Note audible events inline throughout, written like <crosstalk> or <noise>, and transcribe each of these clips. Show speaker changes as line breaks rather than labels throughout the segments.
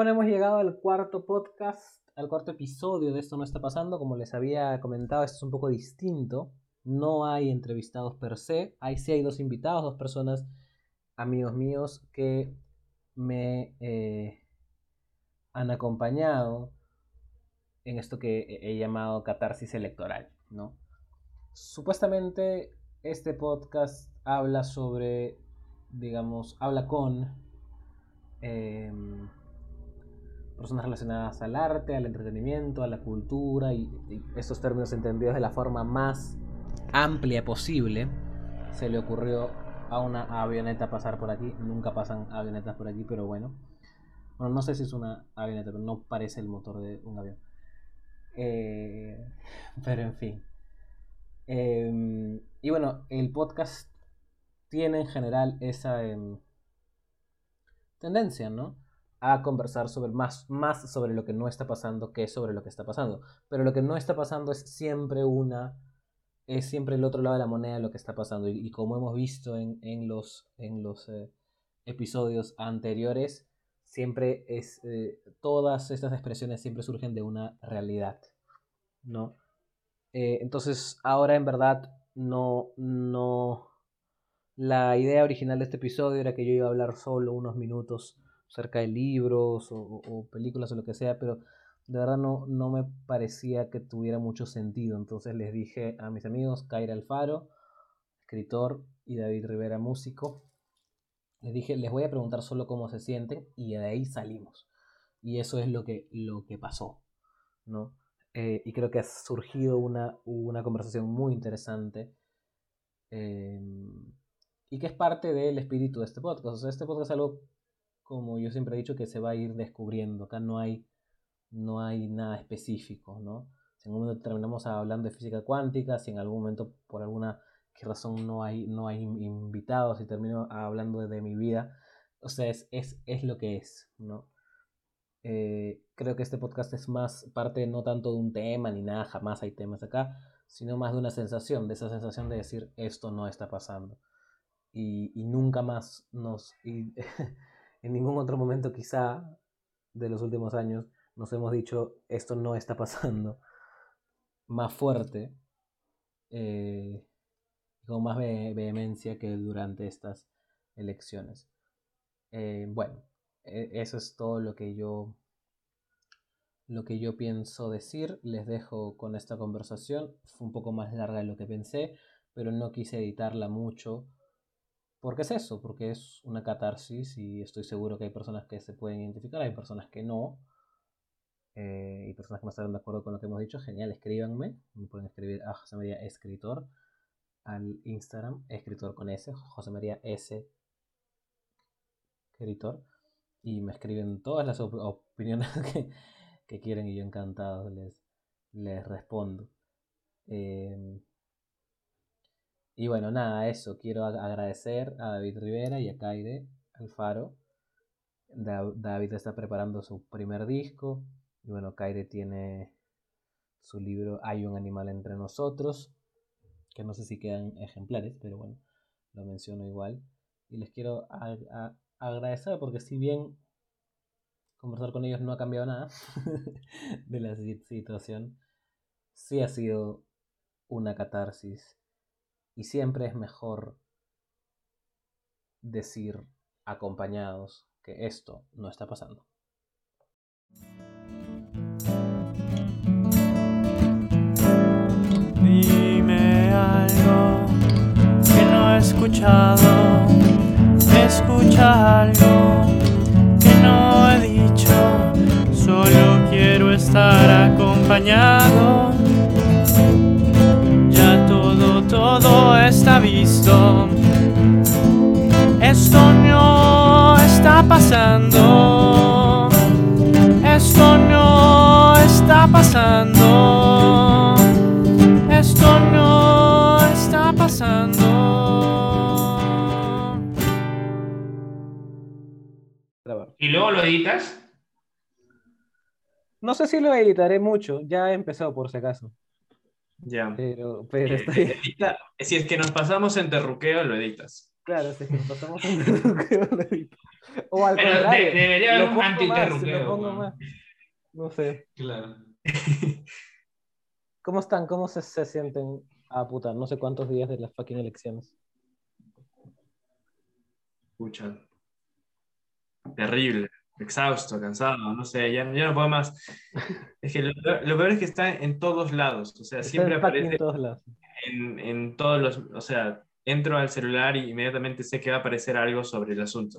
Bueno, hemos llegado al cuarto podcast, al cuarto episodio de Esto no está pasando. Como les había comentado, esto es un poco distinto. No hay entrevistados per se. Hay sí hay dos invitados, dos personas, amigos míos, que me eh, han acompañado en esto que he llamado catarsis electoral, ¿no? Supuestamente este podcast habla sobre, digamos, habla con em, personas relacionadas al arte, al entretenimiento, a la cultura y, estos términos entendidos de la forma más amplia posible. Se le ocurrió a una avioneta pasar por aquí, nunca pasan avionetas por aquí, pero bueno. Bueno, no sé si es una avioneta, pero no parece el motor de un avión. Eh, pero en fin. Em, y bueno, el podcast tiene en general esa em, tendencia, ¿no? A conversar sobre más, más sobre lo que no está pasando que sobre lo que está pasando. Pero lo que no está pasando es siempre una. Es siempre el otro lado de la moneda lo que está pasando. Y, como hemos visto en, los, en los eh, episodios anteriores, siempre es. Eh, todas estas expresiones siempre surgen de una realidad. ¿No? Eh, entonces, ahora en verdad no, no... La idea original de este episodio era que yo iba a hablar solo unos minutos acerca de libros o, películas o lo que sea, pero de verdad no, no me parecía que tuviera mucho sentido. Entonces les dije a mis amigos, Kaira Alfaro, escritor, y David Rivera, músico, les dije, les voy a preguntar solo cómo se sienten y de ahí salimos. Y eso es lo que, lo que pasó, ¿no? Eh, y creo que ha surgido una, una conversación muy interesante em, y que es parte del espíritu de este podcast. Este podcast es algo, como yo siempre he dicho, que se va a ir descubriendo. Acá no hay, no hay nada específico, ¿no? Si en algún momento terminamos hablando de física cuántica, si en algún momento por alguna razón no hay, no hay invitados y termino hablando de, mi vida, o sea, es, es, es lo que es, ¿no? Eh, creo que este podcast es más parte no tanto de un tema ni nada, jamás hay temas acá, sino más de una sensación, de esa sensación de decir esto no está pasando. Y, nunca más nos, y <laughs> en ningún otro momento quizá de los últimos años nos hemos dicho esto no está pasando <laughs> más fuerte, eh, con más vehemencia que durante estas elecciones. Eh, bueno, e, eso es todo lo que yo lo que yo pienso decir. Les dejo con esta conversación. Fue un poco más larga de lo que pensé, pero no quise editarla mucho. Porque es eso, porque es una catarsis y estoy seguro que hay personas que se pueden identificar, hay personas que no. Eh, y personas que no estarán de acuerdo con lo que hemos dicho, genial, escríbanme. Me pueden escribir a José María Escritor al Instagram, escritor con S, José María S. Escritor y me escriben todas las opiniones <laughs> que, quieren y yo encantado les, les respondo. Em, y bueno, nada, eso. Quiero agradecer a David Rivera y a Kaide Alfaro. David está preparando su primer disco. Y bueno, Kaide tiene su libro Hay un animal entre nosotros. Que no sé si quedan ejemplares, pero bueno, lo menciono igual. Y les quiero agradecer porque si bien conversar con ellos no ha cambiado nada <laughs> de la situación, sí ha sido una catarsis y siempre es mejor decir acompañados que esto no está pasando.
Dime algo que no he escuchado escucha algo que no he dicho, solo quiero estar acompañado. Está visto. Esto no está pasando. Esto no está pasando. Esto no está pasando.
¿Y luego lo editas?
No sé si lo editaré mucho, ya he empezado por si acaso.
Ya.
Pero, pero
eh, Si es que nos pasamos en terruqueo, lo editas.
Claro, si es que nos pasamos en terruqueo, lo edito. O al
Pero de-
contrario,
debería haber un antiterruqueo,
más. No sé.
Claro. <laughs>
¿Cómo están? ¿Cómo se, se sienten? Ah, puta, no sé cuántos días de las fucking elecciones.
Escucha. Terrible, exhausto, cansado, no sé, ya, ya no puedo más. Es que lo, peor- lo peor es que está en todos lados, o sea,
Está
siempre
fucking en
aparece
todos lados.
en, en todos los, o sea, entro al celular y inmediatamente sé que va a aparecer algo sobre el asunto.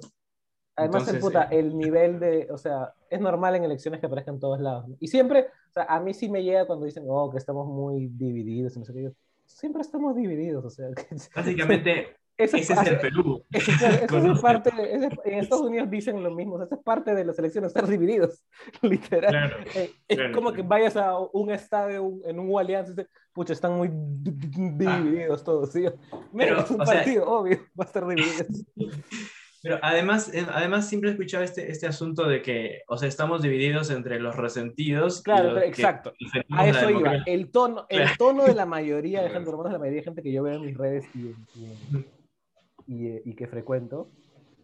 Además, el,
Entonces,
puta,
eh,
el nivel de, o sea, es normal en elecciones que aparezcan en todos lados. ¿no? Y siempre, o sea, a mí sí me llega cuando dicen, oh, que estamos muy divididos, y no sé qué. Siempre estamos divididos, o sea, <laughs> que,
Básicamente,
eso
ese es el Perú. <laughs>
Eso, eso es parte, en Estados Unidos dicen lo mismo, eso es parte de las elecciones, estar divididos, <laughs> literal.
Claro,
Eh, es
claro,
como que vayas a un estadio en un alianza y dices, pucha, están muy
Ah.
divididos todos. ¿sí?
Pero,
es un
o sea-
partido, obvio, va a estar dividido. <laughs>
Pero además, eh, además siempre he escuchado este, este asunto de que, o sea, estamos divididos entre los resentidos.
Claro,
los
exacto. A eso iba. El tono, el
Claro.
tono de la mayoría de gente, la mayoría de gente que yo veo en mis redes y, y- y- y que frecuento,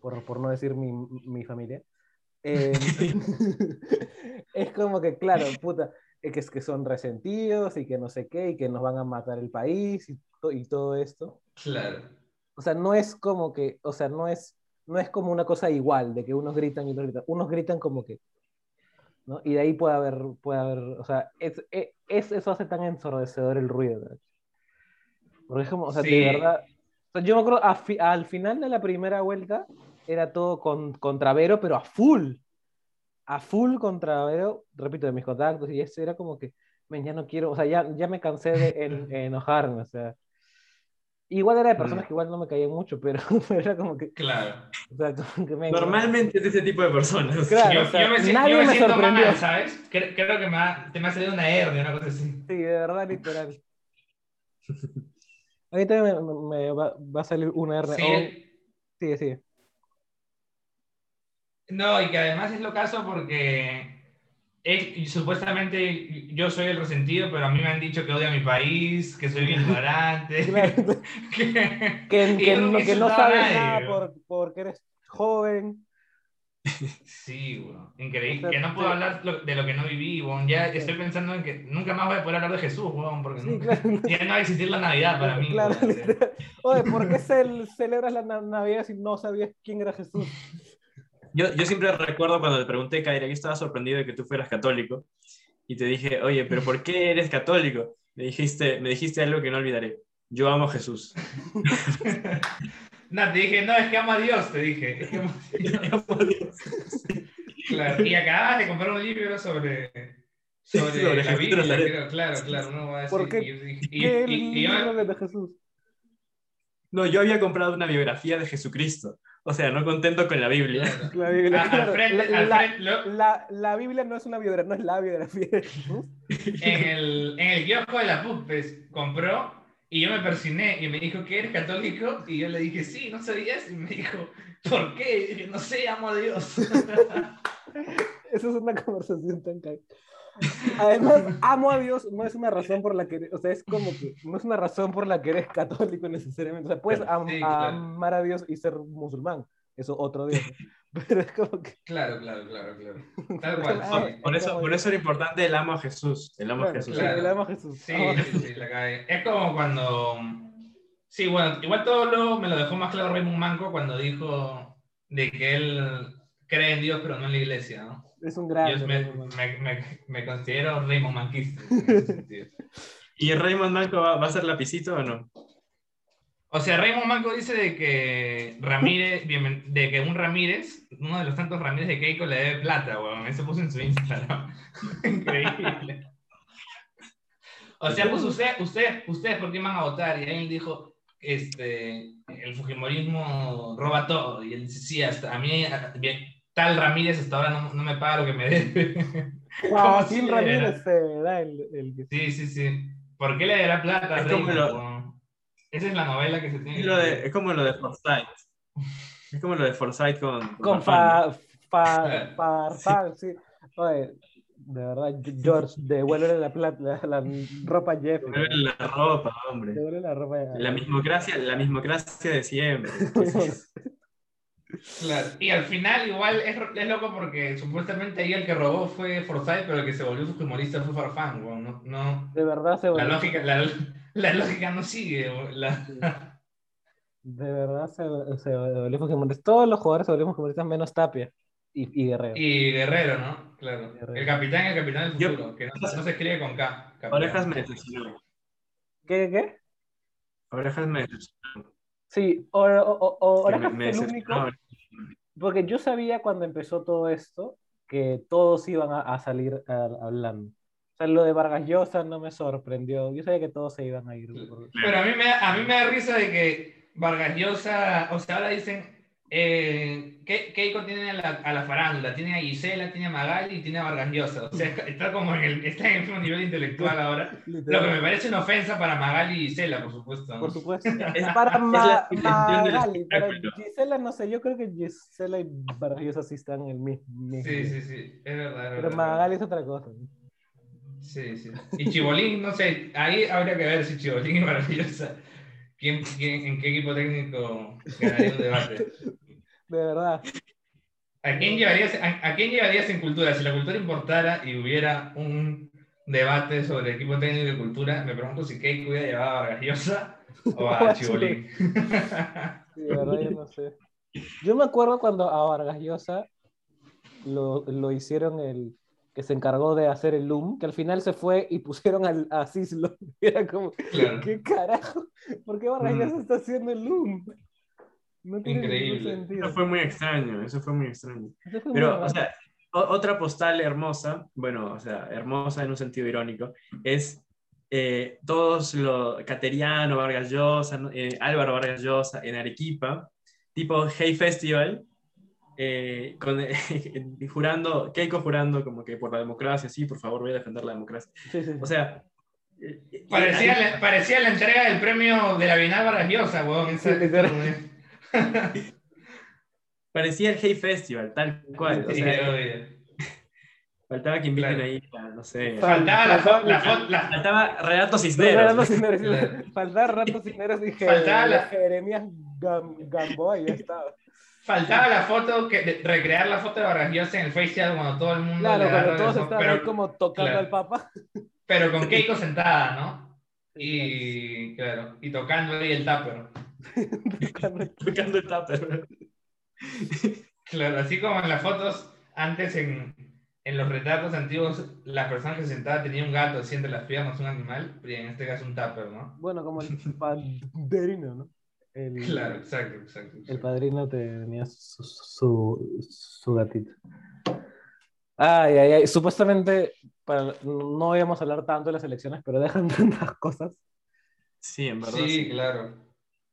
por, por no decir mi, mi familia, <laughs> eh, <laughs> es como que, claro, puta, es que, es que son resentidos y que no sé qué, y que nos van a matar el país y, to- y todo esto.
Claro.
O sea, no es como que, o sea, no es, no es como una cosa igual, de que unos gritan y otros gritan. Unos gritan como que, ¿no? Y de ahí puede haber, puede haber, o sea, es, es- es- eso hace tan ensordecedor el ruido, ¿no? Porque es como, o sea,
Sí.
de verdad, yo me acuerdo, fi- al final de la primera vuelta era todo con, contra Vero, pero a full, a full contra Vero, repito, de mis contactos, y eso era como que, men, ya no quiero, o sea, ya, ya me cansé de en- <laughs> enojarme, o sea, igual era de personas
Mm.
que igual no me caían mucho, pero, <laughs> pero era como que,
Claro.
o sea, como que men,
Normalmente es ese tipo de personas.
Claro,
yo,
o sea,
yo me,
nadie
yo me
me
siento
sorprendió.
mal, ¿sabes? Creo, creo que me ha, te me ha salido una hernia, una cosa así.
Sí, de verdad, literal. <laughs> Ahorita me, me- va, va a salir una R.
Sí,
sigue, sigue.
No, y que además es lo caso porque supuestamente yo soy el resentido, pero a mí me han dicho que odio a mi país, que soy bien ignorante. <laughs> <laughs> Que,
Que, que, no, no sabes nada por, porque eres joven.
Sí, weón. Increíble. Que no puedo
sí.
hablar lo- de lo que no viví, weón. Ya estoy pensando en que nunca más voy a poder hablar de Jesús, weón, porque
Sí,
nunca-
claro.
ya no va a existir la Navidad para mí.
Claro. Oye, ¿por qué cel- celebras la na- Navidad si no sabías quién era Jesús?
Yo, yo siempre recuerdo cuando te pregunté, Kaira, yo estaba sorprendido de que tú fueras católico. Y te dije, oye, ¿pero por qué eres católico? Me dijiste, me dijiste algo que no olvidaré. Yo amo a Jesús. <laughs>
No, te dije, no, es que amo a Dios, te dije. Es que amo a Dios.
Yo <laughs> amo a Dios.
Claro, y acabas de comprar un libro sobre, sobre,
Sobre
la Biblia. Claro, claro, no va a decir.
¿Por qué?
y- y- y-
¿Qué
y- y yo-
de Jesús?
No, yo había comprado una biografía de Jesucristo. O sea, no contento con la Biblia.
La Biblia.
Ah,
claro,
al frente-
la,
al
la-
frente, lo-
la- la Biblia no es una biografía, no es la biografía de Jesús.
en el, en el kiosco de la PUC pues, compró y yo me persigné y me dijo que eres católico y yo le dije sí, no sabías y me dijo ¿por qué? No sé, amo a Dios. <laughs>
Eso es una conversación tan cae. Además, amo a Dios no es una razón por la que, o sea, es como que no es una razón por la que eres católico necesariamente. O sea, puedes am-
Sí, claro.
amar a Dios y ser musulmán. Eso otro día. <laughs> Pero es como que.
claro, claro, claro, claro. <laughs> Tal cual.
Ah,
sí.
Por eso,
como-
por eso era importante el amo a Jesús. El amo a
Claro,
Jesús.
sí,
Claro.
el amo a Jesús.
Sí,
Amo a
sí,
Jesús.
sí, la cagué. Es como cuando. Sí, bueno, igual todo lo, me lo dejó más claro Raymond Manco cuando dijo de que él cree en Dios, pero no en la iglesia, ¿no?
Es un gran.
Yo me, me, me, me considero Raymond Manquista. en ese <laughs> sentido.
¿Y Raymond Manco va, va a ser lapicito o no?
O sea, Raymond Manco dice de que Ramírez, de que un Ramírez, uno de los tantos Ramírez de Keiko le debe plata, weón. Eso puso en su Instagram. <laughs> Increíble. O sea, pues usted, usted, ustedes, ¿por qué van a votar? Y ahí él dijo, este, el Fujimorismo roba todo. Y él dice, sí, hasta a mí, tal Ramírez hasta ahora no, no me paga lo que me debe. <laughs>
Joaquín
sí,
Ramírez se da el, el
sí, sí, sí. ¿Por qué le dará plata a
Es como
Raymond,
lo-?
Esa es la novela que se tiene
Es, lo de- es como lo de Forsyth. Es como lo de Forsyth con,
Con <laughs>
Farfán.
fa, sí. Oye, de verdad, George, devuélvele la, plata, la, la ropa a Jeff.
Devuelve la ropa, hombre.
Devuélvele la ropa a
La mismocracia, la mismocracia de siempre. <laughs>
Claro. Y al final igual es, es loco porque supuestamente ahí el que robó fue Forsyth, pero el que se volvió fujimorista fue Farfán. No, no,
De verdad se
la,
volvió,
lógica, la, la lógica no sigue. La-
de verdad se, se volvió fujimorista. Todos los jugadores se volvieron fujimoristas menos Tapia y, y Guerrero.
y Guerrero, ¿no? Claro.
Guerrero.
El capitán el capitán del
Yo-
futuro, que no, no se escribe con K. capitán.
Orejas me decepcionó.
¿Qué, qué?
Orejas me decepcionó.
Sí, o, o,
Que
Orejas
me- me
fue el único, porque yo sabía cuando empezó todo esto que todos iban a, a salir a- hablando. O sea, lo de Vargas Llosa no me sorprendió. Yo sabía que todos se iban a ir. por-
Pero a mí, me, da- a mí me da risa de que Vargas Llosa, o sea, ahora dicen, eh, ¿qué, Keiko tiene a la, a la farándula? Tiene a Gisela, tiene a Magali y tiene a Vargas Llosa. O sea, <laughs> está como en el, está en el mismo nivel intelectual ahora. <laughs> Lo que me parece una ofensa para Magali y Gisela, por supuesto. ¿no?
Por supuesto. <laughs>
Es-
para
es
Ma- Magali, para. Gisela no sé, yo creo que Gisela y Vargas Llosa sí están en el mismo.
Sí, sí, sí, es verdad. es
Pero
verdad.
Magali es otra cosa.
Sí, sí. Y Chibolín, no sé, ahí habría que ver si Chibolín y Vargas Llosa, ¿quién, quién, en qué equipo técnico ganaría un debate.
De verdad.
¿A quién, llevarías, a, a quién llevarías en cultura? Si la cultura importara y hubiera un debate sobre el equipo técnico de cultura, me pregunto si Keiko hubiera llevado a Vargas Llosa o a <laughs> Chibolín.
Sí, de verdad, yo no sé. Yo me acuerdo cuando a Vargas Llosa lo, lo hicieron el que se encargó de hacer el Loom, que al final se fue y pusieron al, a Cislo. <laughs> Era como,
Claro.
¿qué carajo? ¿Por qué Vargas
Mm.
Está haciendo el Loom? No tiene
Increíble.
Eso fue muy extraño, eso fue muy extraño.
Fue muy
Pero,
raro.
o sea, otra postal hermosa, bueno, o sea, hermosa en un sentido irónico, es eh, todos los Cateriano, Vargas Llosa, eh, Álvaro Vargas Llosa en Arequipa, tipo Hey Festival, eh, con, <laughs> jurando, Keiko jurando como que por la democracia, sí, por favor, voy a defender la democracia.
Sí, sí, sí.
O sea, eh, eh,
Parecía,
ahí-
la, parecía la entrega del premio de la Bienal Vargas Llosa, weón. <laughs>
Parecía el Hey Festival, tal cual. O
Sí,
sea, faltaba que inviten
Claro.
ahí, no sé.
Faltaba la, fo- la, la- <laughs>
Faltaba Renato
Rato
Cisneros.
Cisneros,
Claro.
Faltaba Rato Cisneros y
Faltaba la-
Jeremías Gam- Gamboa y ya estaba.
Faltaba la foto, que, de- recrear la foto de Vargas Llosa en el FaceTime cuando todo el mundo
Claro,
le
cuando todos estaban
pero,
ahí como tocando
claro.
al Papa.
pero con <laughs> Keiko sentada, ¿no? Y claro, y tocando ahí el tupper. <laughs>
Tocando el-
Tocando el tupper. <laughs>
Claro, así como en las fotos, antes en, en los retratos antiguos, la persona que se sentaba tenía un gato así entre las piernas, un animal, y en este caso un tupper, ¿no?
Bueno, como el padrino, ¿no? El,
Claro, exacto, exacto.
el
exacto.
padrino tenía su, su, su gatito. Ay, ay, ay. Supuestamente, para, no íbamos a hablar tanto de las elecciones, pero dejan <laughs> tantas cosas.
Sí, en verdad.
Sí,
sí.
claro.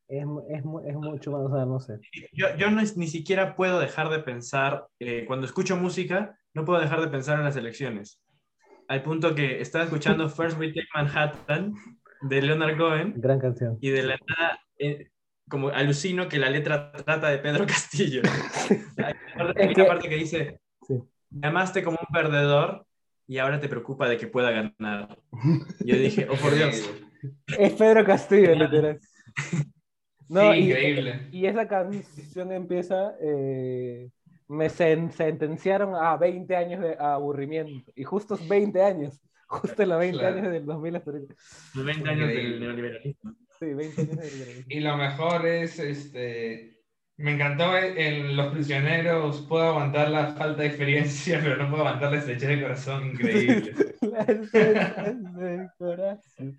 Es, es, es mucho más, o sea, no sé.
Yo, yo no es- ni siquiera puedo dejar de pensar, eh, cuando escucho música, no puedo dejar de pensar en las elecciones. Al punto que estaba escuchando <laughs> First We Take Manhattan de Leonard Cohen
Gran canción.
y de la nada, eh, como alucino que la letra trata de Pedro <laughs> Castillo. Hay una parte- hay
Es
una
que-
parte que dice,
Sí.
me amaste como un perdedor y ahora te preocupa de que pueda ganar. <laughs> Yo dije, oh por Dios.
Es Pedro Castillo, literal. <laughs> No,
sí,
y-
increíble.
Y esa canción empieza, eh, me sen- sentenciaron a 20 años de aburrimiento. Y justos 20 años, justo en los 20
Claro.
años del 2000 hasta ahorita.
Los 20 años del neoliberalismo.
Sí, 20 años de liberalismo.
Y lo mejor es, este, me encantó en Los Prisioneros, puedo aguantar la falta de experiencia, <laughs> pero no puedo aguantar la estrechez de corazón, increíble. <laughs>
La corazón.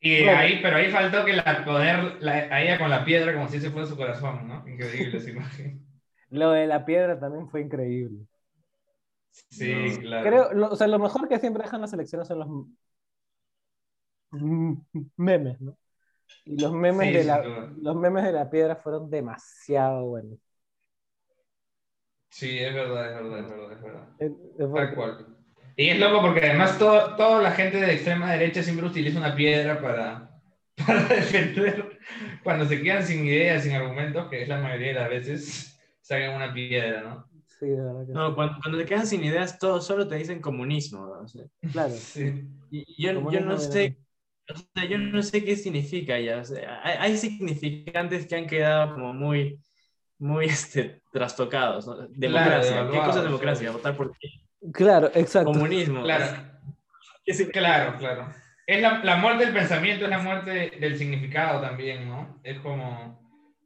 Y
Bueno.
ahí, pero ahí faltó que la poder, la, a ella con la piedra como si ese fuera su corazón, ¿no? Increíble esa imagen.
Lo de la piedra también fue increíble.
Sí,
No.
claro.
Creo, lo- o sea, lo mejor que siempre dejan las elecciones son los memes, ¿no? Y los memes,
Sí,
de la, los memes de la piedra fueron demasiado buenos.
Sí, es verdad, es verdad, es verdad, es verdad.
Eh, eh,
Tal cual. Y es loco porque además todo, toda la gente de extrema derecha siempre utiliza una piedra para, <laughs> para defender. Cuando se quedan sin ideas, sin argumentos, que es la mayoría de las veces, sacan una piedra, ¿no?
Sí, de verdad que
No, cuando, cuando te quedas sin ideas, todo, solo te dicen comunismo. ¿no? O sea, <laughs>
sí. Claro.
Sí.
y yo, yo no sé, o sea, yo no sé qué significa ya. o sea, hay, hay significantes que han quedado como muy muy <laughs> este, trastocados. ¿no? Democracia. ¿Qué
evaluados,
cosa es democracia? ¿Votar por qué?
Claro, exacto.
Comunismo.
Claro, <laughs>
¿Qué significa?
claro, claro. Es la, la muerte del pensamiento, es la muerte del significado también, ¿no? Es como,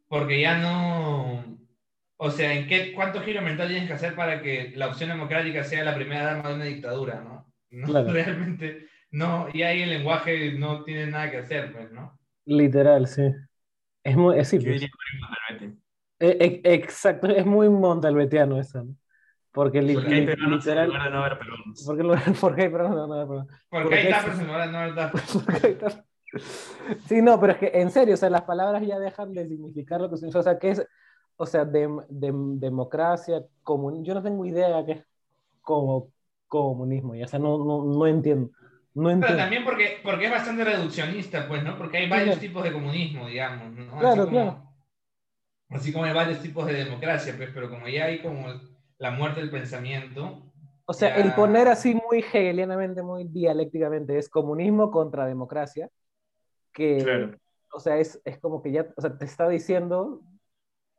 porque ya no, o sea, ¿en qué, cuánto giro mental tienes que hacer para que la opción democrática sea la primera dama de una dictadura, ¿no? no
Claro. <laughs>
Realmente, no, y ahí el lenguaje no tiene nada que hacer, pues, ¿no?
Literal, sí. Es muy, es, sí,
Yo
pues. Eh, eh, exacto, es muy montalbetiano eso, ¿no? Porque li-
Porque hay en
literal,
lugar de no haber peruanos.
porque, lo- <laughs> porque hay peruanos, no, no, no,
Porque
Porque
hay tapas en lugar de no haber <laughs>
Sí, no, pero es que en serio, o sea, las palabras ya dejan de significar lo que significa, o sea, ¿qué es, o sea, dem- dem- democracia, comunismo, yo no tengo idea de qué es como comunismo, ya, o sea, no, no, no entiendo, no
Pero también porque, porque es bastante reduccionista, pues, ¿no? Porque hay varios
Claro.
tipos de comunismo, digamos, ¿no?
Claro,
así como,
claro.
Así como hay varios tipos de democracia, pues, pero como ya hay como la muerte del pensamiento,
O sea,
Ya.
el poner así muy hegelianamente, muy dialécticamente, es comunismo contra democracia, que,
Claro.
o sea, es, es como que ya, o sea, te está diciendo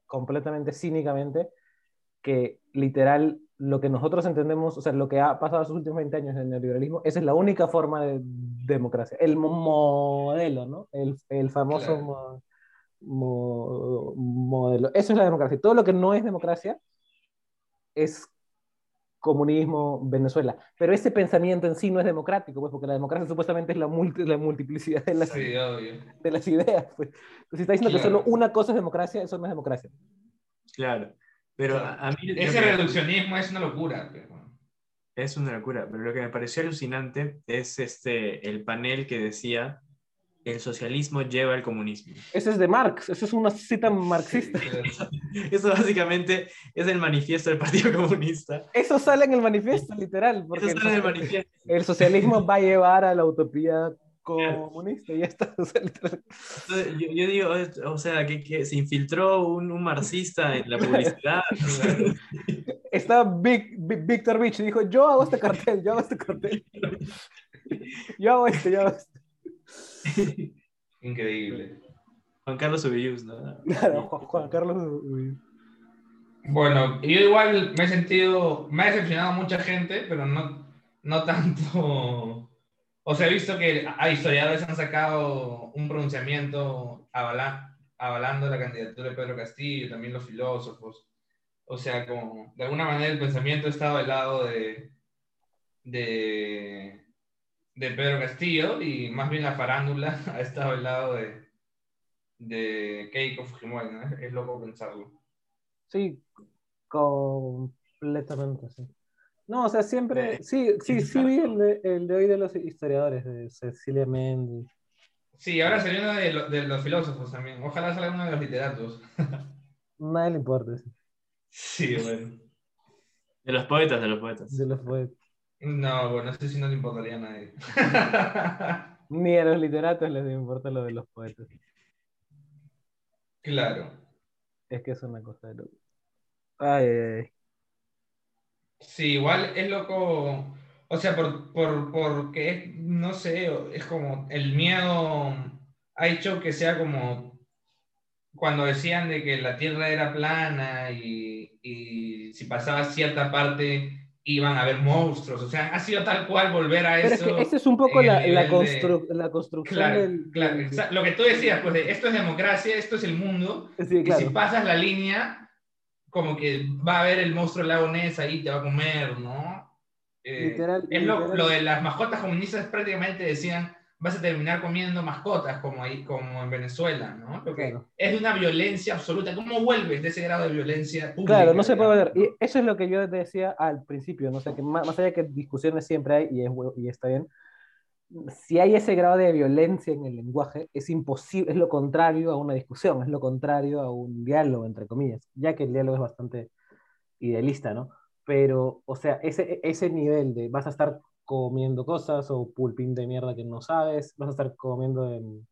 completamente cínicamente que literal lo que nosotros entendemos, o sea, lo que ha pasado estos últimos 20 años en el neoliberalismo, esa es la única forma de democracia, el mo- modelo, ¿no? El, el famoso
Claro.
mo- mo- modelo. Eso es la democracia. Todo lo que no es democracia es comunismo, Venezuela. Pero ese pensamiento en sí no es democrático, pues, porque la democracia supuestamente es la, multi- la multiplicidad de las,
sí,
de las ideas. Pues. Entonces, si está diciendo que
Claro.
solo una cosa es democracia, eso no es democracia.
Claro. Pero a, a mí
Ese reduccionismo es una locura, bueno.
es una locura, pero lo que me pareció alucinante es este, el panel que decía el socialismo lleva al comunismo.
Eso es de Marx, eso es una cita marxista. <laughs>
Eso básicamente es el manifiesto del Partido Comunista.
Eso sale en el manifiesto, literal. Porque
Eso
el,
sale del
socia-
manifiesto.
el socialismo va a llevar a la utopía comunista y ya está. <laughs> o sea, literal.
Entonces, yo, yo digo, o sea, que, que se infiltró un, un marxista en la publicidad. <laughs>
Está Vic- Vic- Víctor Beach y dijo, yo hago este cartel, yo hago este cartel. <laughs> Yo hago este, yo hago este.
Increíble.
Juan Carlos Ubillus, ¿no?
Claro, Juan, Juan Carlos. uy.
Bueno, yo igual me he sentido, me ha decepcionado mucha gente, pero no, no tanto. O sea, he visto que hay historiadores han sacado un pronunciamiento avala- avalando la candidatura de Pedro Castillo, también los filósofos. O sea, como de alguna manera el pensamiento estaba al lado de, de, Pedro Castillo y más bien la farándula <laughs> ha estado al lado de, de Keiko Fujimori, ¿no? Es loco pensarlo.
Sí, completamente, sí. No, o sea, siempre, sí, sí,
sí,
vi el de, el de hoy de los historiadores, de Cecilia Méndez.
Sí, ahora salió uno de, lo- de los filósofos también. Ojalá salga uno de los literatos. <laughs>
Nadie le importa, sí,
Sí, bueno.
De los poetas, de los poetas.
de los poetas.
No, bueno, no sé si no le importaría a nadie. <laughs>
Ni a los literatos les importa lo de los poetas.
claro.
Es que es una cosa de loco. Ay, ay, ay.
Sí, igual es loco. O sea, por, por, porque es, no sé, es como el miedo ha hecho que sea como cuando decían de que la Tierra era plana y, y si pasaba cierta parte iban a haber monstruos. O sea, ha sido tal cual volver a
Pero es
eso.
que esa es un poco la, la,
de-
constru- la construcción
Claro,
del...
claro, lo que tú decías, pues de esto es democracia, esto es el mundo,
Sí,
y si
claro.
pasas la línea, como que va a haber el monstruo del lago Ness ahí, te va a comer, ¿no? Eh,
Literal-
es lo,
literal.
lo de las mascotas comunistas prácticamente decían, vas a terminar comiendo mascotas, como, ahí, como en Venezuela, ¿no? Porque
Claro.
es de una violencia absoluta. ¿Cómo vuelves de ese grado de violencia pública?
Claro, no se puede ver. Y eso es lo que yo decía al principio, ¿no? O sea, que más, más allá que discusiones siempre hay, y, es, y está bien, si hay ese grado de violencia en el lenguaje, es imposible, es lo contrario a una discusión, es lo contrario a un diálogo, entre comillas, ya que el diálogo es bastante idealista, ¿no? Pero, o sea, ese, ese nivel de vas a estar comiendo cosas o pulpín de mierda que no sabes, vas a estar comiendo en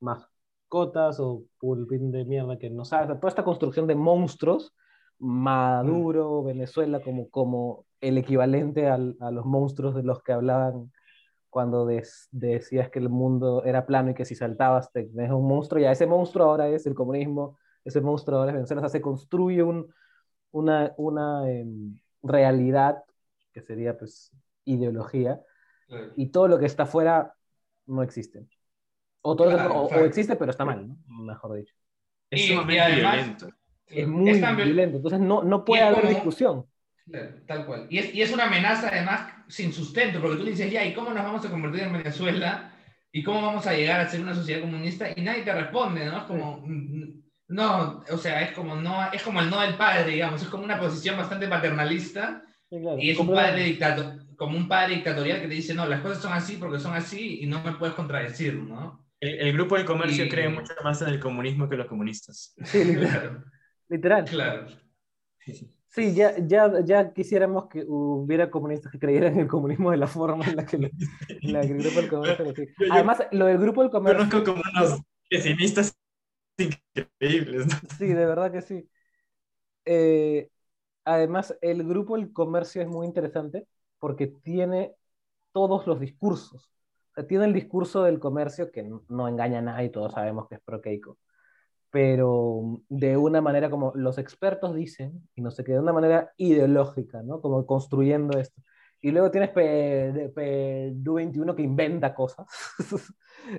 mascotas o pulpín de mierda que no sabes, toda esta construcción de monstruos, Maduro, Venezuela, como, como el equivalente al- a los monstruos de los que hablaban cuando des- decías que el mundo era plano y que si saltabas te tenías un monstruo, ya ese monstruo ahora es el comunismo, ese monstruo ahora es Venezuela, o sea, se construye un, una, una em, realidad que sería pues ideología
Claro.
y todo lo que está afuera no existe. O, todo
Claro,
o- o, existe, pero está mal, ¿no? mejor dicho.
Es
Y- y
sumamente
además-
violento.
Es muy
viol-
violento, entonces no, no puede
es
haber
como-
discusión.
Tal cual. Y es, y es una amenaza además sin sustento, porque tú dices, ya, ¿y cómo nos vamos a convertir en Venezuela? ¿Y cómo vamos a llegar a ser una sociedad comunista? Y nadie te responde, ¿no? Es como, no, o sea, es como, no, es como el no del padre, digamos, es como una posición bastante paternalista
Sí, claro.
y es un padre dictato, como un padre dictatorial que te dice, no, las cosas son así porque son así y no me puedes contradecir, ¿no?
El, el grupo del comercio
Y-
cree mucho más en el comunismo que los comunistas.
Sí, literal.
Claro,
literal.
claro.
Sí, ya, ya, ya quisiéramos que hubiera comunistas que creyeran en el comunismo de la forma en la que, lo- la que el grupo del comercio lo sigue. Además, lo del grupo del comercio,
Conozco como unos pesimistas increíbles. ¿no?
sí, de verdad que sí. Eh, además, el grupo del comercio es muy interesante porque tiene todos los discursos. O sea, tiene el discurso del comercio que no, no engaña a nadie, todos sabemos que es pro-Keiko. Pero de una manera como los expertos dicen, y no sé qué, de una manera ideológica, ¿no? Como construyendo esto. Y luego tienes P- P21 que inventa cosas,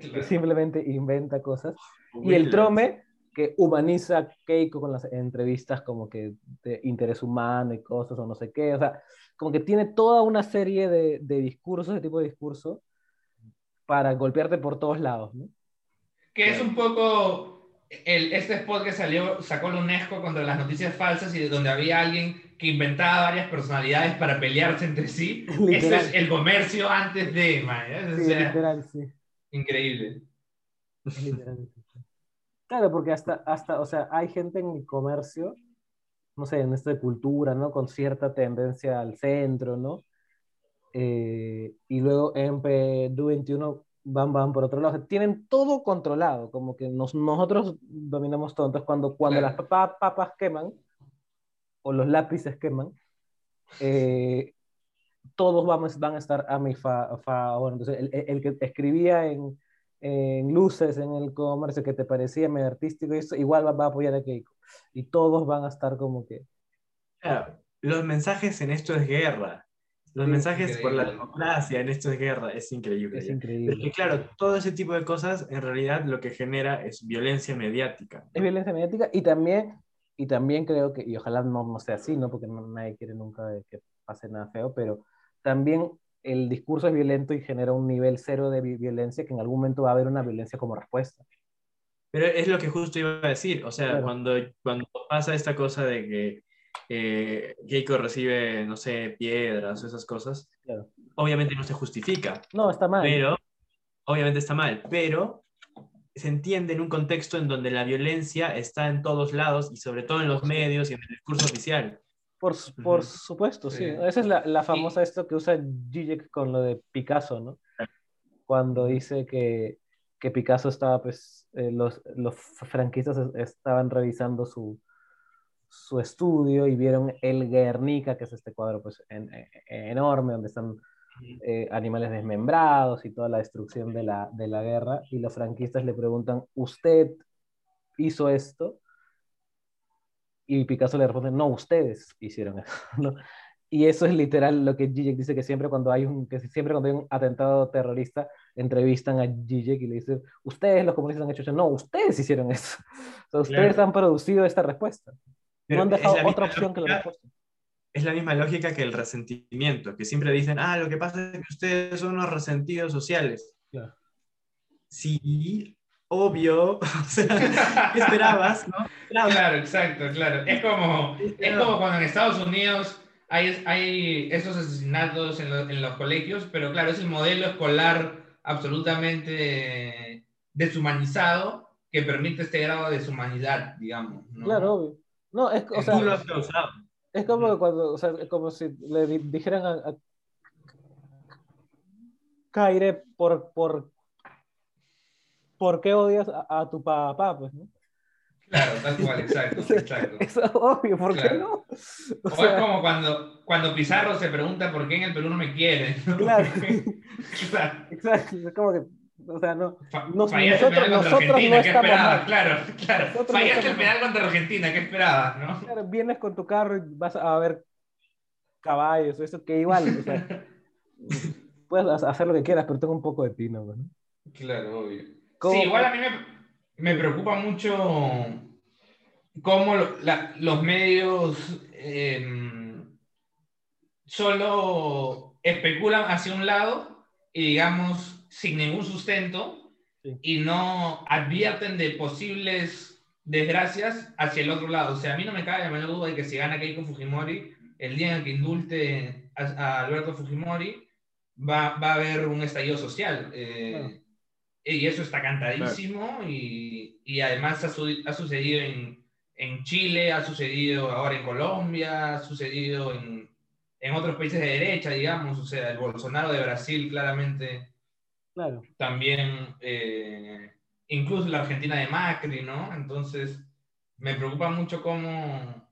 que <laughs>
Claro.
simplemente inventa cosas. Y el Trome, que humaniza a Keiko con las entrevistas como que de interés humano y cosas o no sé qué. O sea, como que tiene toda una serie de, de discursos, de tipo de discurso, para golpearte por todos lados, ¿no?
Que es un poco el, este spot que salió, sacó la UNESCO contra las noticias falsas y de donde había alguien que inventaba varias personalidades para pelearse entre sí. <laughs>
Literal.
es el comercio antes de, man, ¿eh? O
Sí,
sea,
literal, sí.
increíble.
literal. Claro, porque hasta, hasta, o sea, hay gente en el comercio, no sé, en esto de cultura, ¿no? Con cierta tendencia al centro, ¿no? Eh, y luego en P21 van, van por otro lado. Tienen todo controlado, como que nos- nosotros dominamos todo. Entonces, cuando, cuando
Claro.
las papa- papas queman, o los lápices queman, eh, todos vamos, van a estar a mi fa- favor. Entonces, el, el- el que escribía en, en luces en el comercio que te parecía medio artístico y eso, igual va, va a apoyar a Keiko. Y todos van a estar como que...
Claro, los mensajes en esto es guerra. Los mensajes por la
increíble.
democracia en esto es guerra. Es increíble.
Es increíble.
Porque claro, todo ese tipo de cosas en realidad lo que genera es violencia mediática.
Es violencia mediática y también, y también creo que, y ojalá no, no sea así, ¿no? Porque no- nadie quiere nunca que pase nada feo, pero también el discurso es violento y genera un nivel cero de vi- violencia que en algún momento va a haber una violencia como respuesta.
Pero es lo que justo iba a decir. O sea,
Claro.
cuando, cuando pasa esta cosa de que eh, Keiko recibe, no sé, piedras o esas cosas,
Claro.
obviamente no se justifica.
No, está mal.
Pero, obviamente está mal, pero se entiende en un contexto en donde la violencia está en todos lados y sobre todo en los medios y en el discurso oficial.
Por, por
Ujú.
supuesto, sí.
Sí.
Esa es la, la famosa esto que usa Zizek con lo de Picasso, ¿no? Cuando dice que, que Picasso estaba, pues, eh, los, los franquistas es- estaban revisando su, su estudio y vieron el Guernica, que es este cuadro, pues, en- en- enorme, donde están eh, animales desmembrados y toda la destrucción de la, de la guerra, y los franquistas le preguntan, ¿usted hizo esto? Y Picasso le responde, no, ustedes hicieron eso, <laughs> ¿no? Y eso es literal lo que Zizek dice que siempre cuando hay un, que siempre cuando hay un atentado terrorista, entrevistan a Zizek y le dicen, ustedes los comunistas han hecho eso. No, ustedes hicieron eso. <laughs> O sea, ustedes
Claro.
han producido esta respuesta.
Pero
no han
es
dejado
la
otra
misma
opción que la
lógica-
respuesta.
Es la misma lógica que el resentimiento, que siempre dicen, ah, lo que pasa es que ustedes son unos resentidos sociales.
Claro.
Sí, obvio. <laughs> O sea, ¿qué esperabas? No?
Claro, exacto, claro. Es como, es como cuando en Estados Unidos hay, hay esos asesinatos en, lo- en los colegios, pero claro, es el modelo escolar absolutamente deshumanizado que permite este grado de deshumanidad, digamos. ¿no?
Claro, obvio. No, es, o sea, es como cuando, o sea, es como si le di- dijeran a, a Kaire por, por, ¿por qué odias a, a tu papá? Pues, ¿no?
Claro, tal cual, <laughs> exacto, exacto.
Eso es obvio, ¿por qué no? O
O
sea,
es como cuando, cuando Pizarro se pregunta por qué en el Perú no me quieren. ¿no?
Claro. <laughs>
Claro.
Exacto, es como que O sea, no. Nos-
fallaste el
nosotros-
penal contra
nosotros no
Argentina, ¿qué
estamos
esperabas?
mal.
Claro, claro.
Nosotros no
Fallaste el penal contra Argentina, ¿qué esperabas, no?
Claro, vienes con tu carro y vas a ver caballos, eso que igual, o sea, <laughs> puedes hacer lo que quieras, pero tengo un poco de tino, ¿no?
Claro, obvio.
¿Cómo-
Sí, igual a mí me, me preocupa mucho cómo lo- la- los medios em, solo especulan hacia un lado y digamos sin ningún sustento
Sí.
y no advierten de posibles desgracias hacia el otro lado. O sea, a mí no me cabe la menor duda de que si gana Keiko Fujimori, el día en el que indulte a, a Alberto Fujimori, va, va a haber un estallido social. Eh,
Claro.
Y eso está cantadísimo y, y además ha, su- ha sucedido en, en Chile, ha sucedido ahora en Colombia, ha sucedido en, en otros países de derecha, digamos, o sea, el Bolsonaro de Brasil claramente También, eh, incluso la Argentina de Macri, ¿no? Entonces, me preocupa mucho cómo,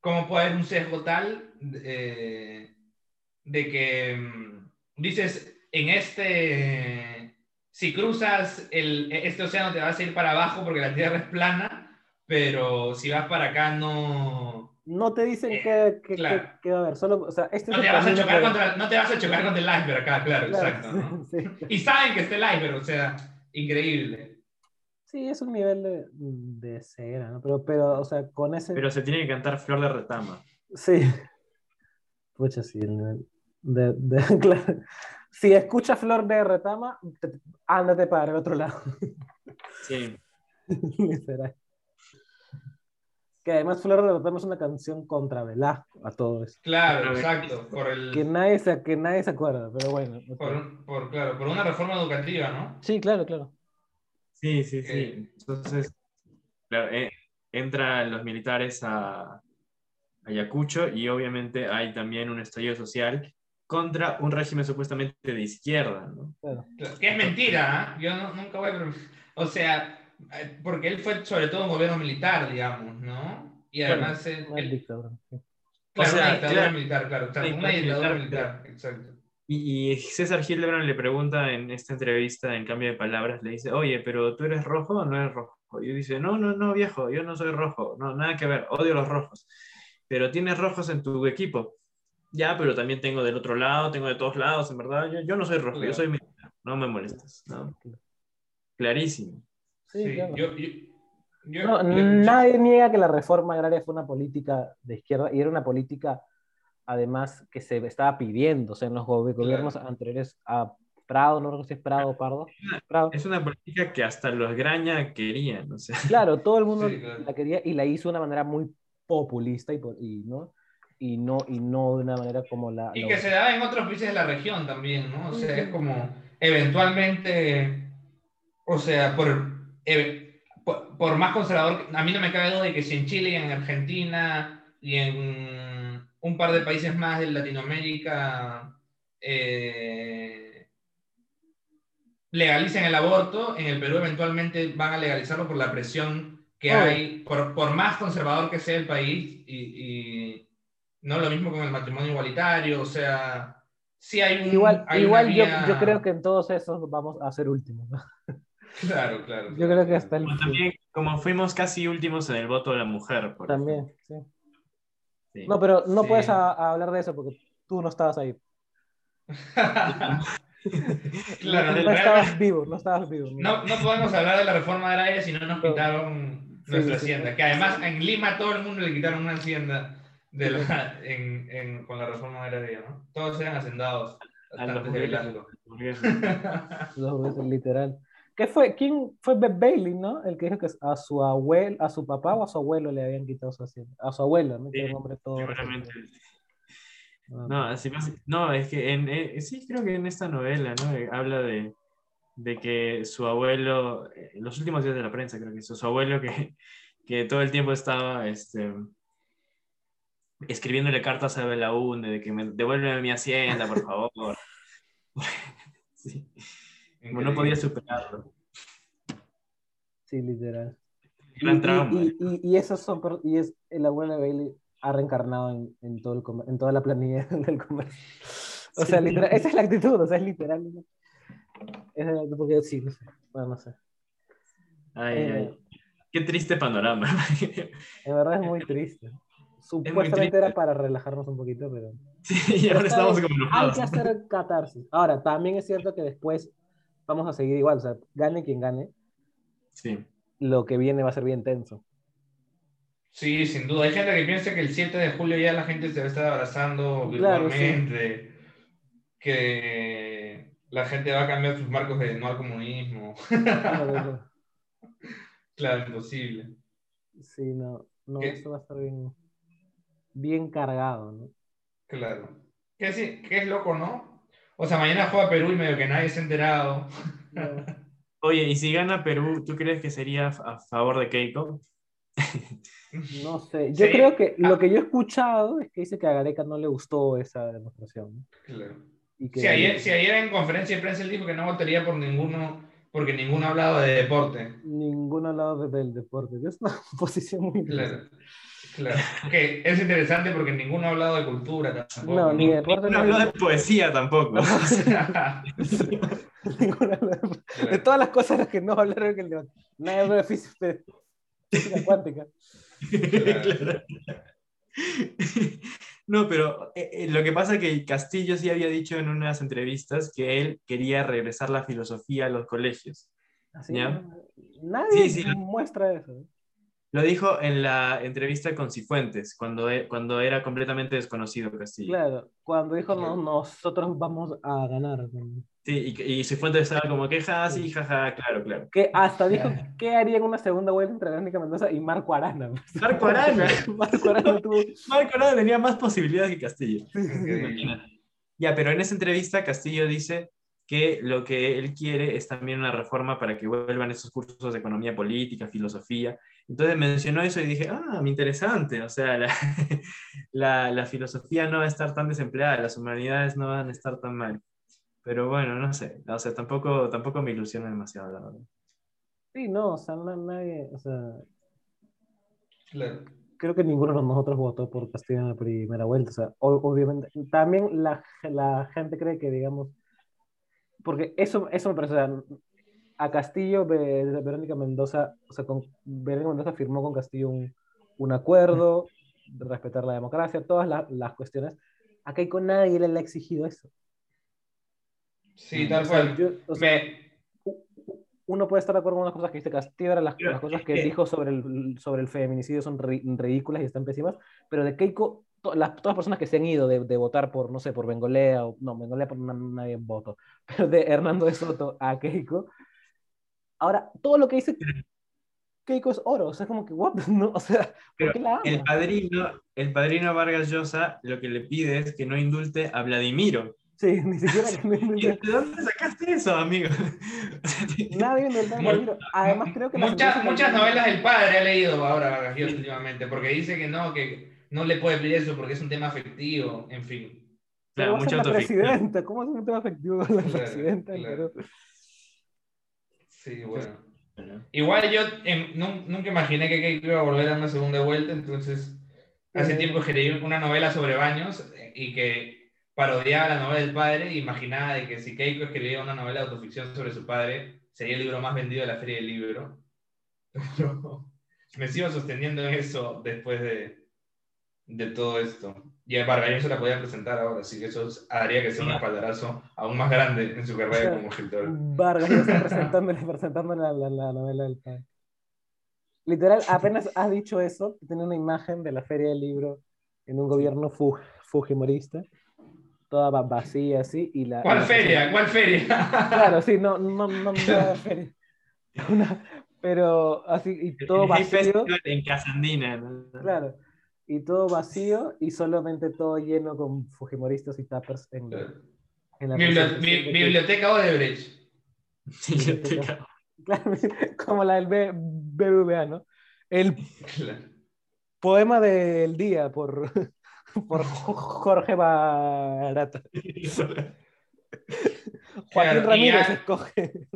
cómo puede haber un sesgo tal eh, de que mm, dices, en este, si cruzas el, este océano te vas a ir para abajo porque la Tierra es plana, pero si vas para acá no...
No te dicen
Eh,
qué que,
claro.
que- que va a haber, solo, o sea, este
No te, vas a chocar contra, no te vas a chocar contra el iceberg acá, claro,
Claro,
exacto. ¿no? <laughs>
sí.
Y saben que está el iceberg, o sea, increíble.
Sí, es un nivel de, de cera, ¿no? Pero, pero, o sea, con ese...
Pero se tiene que cantar Flor de Retama.
Sí. Pucha, sí, el nivel de, de- <laughs> claro. Si escuchas Flor de Retama, te- ándate para el otro lado.
Sí. <laughs>
Literal. Que además Flor de Retama es una canción contra Velasco, a todo eso.
Claro, exacto. Por, el,
Que nadie se, que nadie se acuerda, pero bueno. ok.
por, por, claro, por una reforma educativa, ¿no?
Sí, claro, claro.
Sí, sí,
Eh.
sí. Entonces, claro, eh, entran los militares a, Ayacucho y obviamente hay también un estallido social contra un régimen supuestamente de izquierda, ¿no?
claro.
Que es mentira, ¿ah? Yo no- nunca voy a... O sea, eh, porque él fue sobre todo un gobierno militar, digamos, ¿no? Y además... él-
dictadura. sí.
claro,
O sea,
una dictadura
claro.
militar, claro. exacto,
Una
Una dictadura militar, exacto.
Y, y César Hildebrand le pregunta en esta entrevista, en cambio de palabras, le dice, oye, pero tú eres rojo o no eres rojo? Y dice, no, no, no, viejo, yo no soy rojo, no, nada que ver, odio los rojos. Pero tienes rojos en tu equipo. Ya, pero también tengo del otro lado, tengo de todos lados, en verdad, yo, yo no soy rojo, yo
Claro.
soy militar, no me molestes. ¿no? Clarísimo.
Sí,
Sí,
claro.
yo, yo, yo-
No, nadie niega que la reforma agraria fue una política de izquierda y era una política, además, que se estaba pidiendo. O sea, en los gobi- gobiernos anteriores a Prado, no recuerdo si es Prado o Pardo. Prado.
Es una política que hasta los Graña querían, o sea,
Claro, todo el mundo
Sí, claro.
la quería y la hizo de una manera muy populista y, y, ¿no? Y, no, y no de una manera como la.
Y
la-
que se da en otros países de la región también, ¿no? O sea, es como eventualmente, o sea, por, eh, por, por más conservador, a mí no me cabe duda de que si en Chile y en Argentina y en un par de países más de Latinoamérica eh, legalicen el aborto, en el Perú eventualmente van a legalizarlo por la presión que hay, por, por más conservador que sea el país y, y no lo mismo con el matrimonio igualitario, o sea, sí hay un...
Igual,
hay
igual
una
yo,
vía-
yo creo que en todos esos vamos a ser últimos. ¿No?
Claro, claro.
Yo creo que hasta el.
como también como fuimos casi últimos en el voto de la mujer. por
También, sí.
Sí.
No, pero no
Sí.
puedes a- a hablar de eso porque tú no estabas ahí. <laughs>
claro,
no,
del-
no estabas vivo, no estabas vivo.
no, no podemos hablar de la reforma agraria si no nos
No.
quitaron
Sí,
nuestra
sí.
hacienda, que además en Lima todo el mundo le quitaron una hacienda de la- en, en- con la reforma agraria, ¿no? Todos eran hacendados.
A los burgueses, <laughs> <laughs>
literal. ¿Qué fue? ¿Quién fue Beb Bailey, no? El que dijo que a su abuelo, a su papá o a su abuelo le habían quitado su hacienda. A su abuelo, ¿no? Que un hombre todo.
Seguramente.
Ah,
No, así pasa- no, es que en, eh, sí creo que en esta novela, ¿no? Eh, Habla de, de que su abuelo, eh, en los últimos días de la prensa, creo que su, su abuelo que, <laughs> que todo el tiempo estaba este, escribiéndole cartas a Belaúnde de que me devuélveme mi hacienda, por favor. <laughs> sí, como no podía superarlo.
Sí, literal.
Gran
y,
trauma.
y, y, y esos son, y es el abuelo de Bailey ha reencarnado en, en, todo el en toda la planilla <laughs> del comercio. O sea,
Sí.
literal, esa es la actitud, o sea, es literal. Es es de- porque sí, no sé. Bueno, no sé.
Ay,
Eh,
ay. Qué triste panorama. <laughs>
En verdad es muy <laughs> triste. Supuestamente
triste.
era para relajarnos un poquito, pero.
sí, y ahora estamos como
Hay que hacer catarsis. Ahora, también es cierto que después vamos a seguir igual. O sea, gane quien gane,
Sí.
lo que viene va a ser bien tenso.
Sí, sin duda. Hay gente que piensa que el 7 de julio ya la gente se va a estar abrazando
Claro, sí.
virtualmente, que la gente va a cambiar sus marcos de no al comunismo.
Claro, <laughs>
Claro, imposible.
Sí, no, no,
¿Qué?
eso va a estar bien, bien cargado, ¿no?
Claro. ¿Qué, sí- qué es loco, no? O sea, mañana juega Perú y medio que nadie se ha enterado.
No.
Oye, y si gana Perú, ¿tú crees que sería a favor de Keiko?
No sé, yo
Sí.
creo que
Ah.
lo que yo he escuchado es que dice que a Gareca no le gustó esa demostración. ¿no?
Claro.
Y que
Sí, ayer, sí, ayer en conferencia de prensa él dijo que no votaría por ninguno, porque ninguno ha hablado de deporte.
ninguno ha hablado de- del deporte. Es una <laughs> posición muy
Claro. Claro. Que es interesante porque ninguno ha hablado de cultura tampoco.
No, ni de deporte.
No
ni
habló de poesía tampoco. <laughs> <laughs>
Ninguno de- todas las cosas las que no hablaron que el debate. Nadie habló de física, de física cuántica.
Claro. No, pero eh, eh, lo que pasa es que Castillo sí había dicho en unas entrevistas que él quería regresar la filosofía a los colegios.
Así,
Ya.
Nadie
Sí, sí.
muestra eso.
Lo dijo en la entrevista con Cifuentes, cuando, e- cuando era completamente desconocido Castillo.
Claro, cuando dijo no, nosotros vamos a ganar.
Sí, y, y Cifuentes estaba como que, ja, sí, jaja, claro, claro.
Que hasta dijo que haría en una segunda vuelta entre Verónica Mendoza y Marco Arana.
Marco Arana. <laughs>
Marco Arana tuvo.
Marco Arana tenía más posibilidades que Castillo. Ya, pero en esa entrevista Castillo dice que lo que él quiere es también una reforma para que vuelvan esos cursos de economía política, filosofía. Entonces mencionó eso y dije, ah, interesante. O sea, la, <laughs> la, la filosofía no va a estar tan desempleada, las humanidades no van a estar tan mal. Pero bueno, no sé. O sea, tampoco, tampoco me ilusiona demasiado, la verdad.
Sí, no, o sea, na- nadie, o sea,
Claro.
creo que ninguno de nosotros votó por Castillo en la primera vuelta. O sea, obviamente, también la, la gente cree que, digamos, porque eso, eso me parece, o sea, a Castillo, Ve- Verónica Mendoza, o sea, con, Verónica Mendoza firmó con Castillo un, un acuerdo de respetar la democracia, todas la- las cuestiones. A Keiko nadie le, le ha exigido eso.
Sí,
O
tal
sea,
cual.
yo- o sea,
Me-
uno puede estar de acuerdo con unas cosas que dice Castillo, las, las cosas que
que-
dijo sobre el, sobre el feminicidio son ri- ridículas y están pésimas, pero de Keiko, to- las, todas las personas que se han ido de, de votar por, no sé, por Bengolea, o, no, Bengolea por na- nadie votó, <laughs> pero de Hernando de Soto a Keiko, ahora todo lo que dice Keiko es oro, o sea, es como que, what, no, o sea, ¿por qué la ama?
El padrino, el padrino Vargas Llosa lo que le pide es que no indulte a Vladimiro.
Sí, <laughs> ni siquiera que no- <laughs>
¿Y ¿De dónde sacaste eso, amigo? <laughs>
nadie
Mu-
libro. Además, creo que
muchas, muchas novelas del padre ha leído ahora Vargas Llosa últimamente, porque dice que no, que no le puede pedir eso porque es un tema afectivo, en fin.
Claro, mucha
la presidenta, ¿cómo es un tema afectivo con la
Claro,
presidenta?
claro.
Pero-
Sí, bueno. Igual yo em, nun- nunca imaginé que Keiko iba a volver a una segunda vuelta, entonces hace tiempo que leí una novela sobre baños eh, y que parodiaba la novela del padre imaginaba de que si Keiko escribía una novela de autoficción sobre su padre, sería el libro más vendido de la feria del libro. <laughs> Pero me sigo sosteniendo en eso después de, de todo esto. Y a Vargas Llosa la podía presentar ahora, así que eso haría que sea un espaldarazo aún más grande en su carrera como <laughs> escritor.
Vargas está <laughs> presentándole la, la- la novela del padre. Literal, apenas has dicho eso, tiene una imagen de la feria del libro en un gobierno fu- fujimorista, toda va- vacía así, y la...
¿Cuál
la-
feria? ¿Cuál feria?
Claro, sí, no, no, no, no <laughs> era feria. Una- pero así, y todo vacío,
en Casandina. ¿no?
claro, y todo vacío, y solamente todo lleno con fujimoristas y tappers en la, en la
Bibli-
presentación
bi- Biblioteca Odebrecht. <laughs>
Biblioteca. Claro, <laughs> como la del B- BBVA, ¿no? El
Claro.
poema del día por, <laughs> por Jorge Barata. Joaquín
Claro,
Ramírez
ya-
escoge.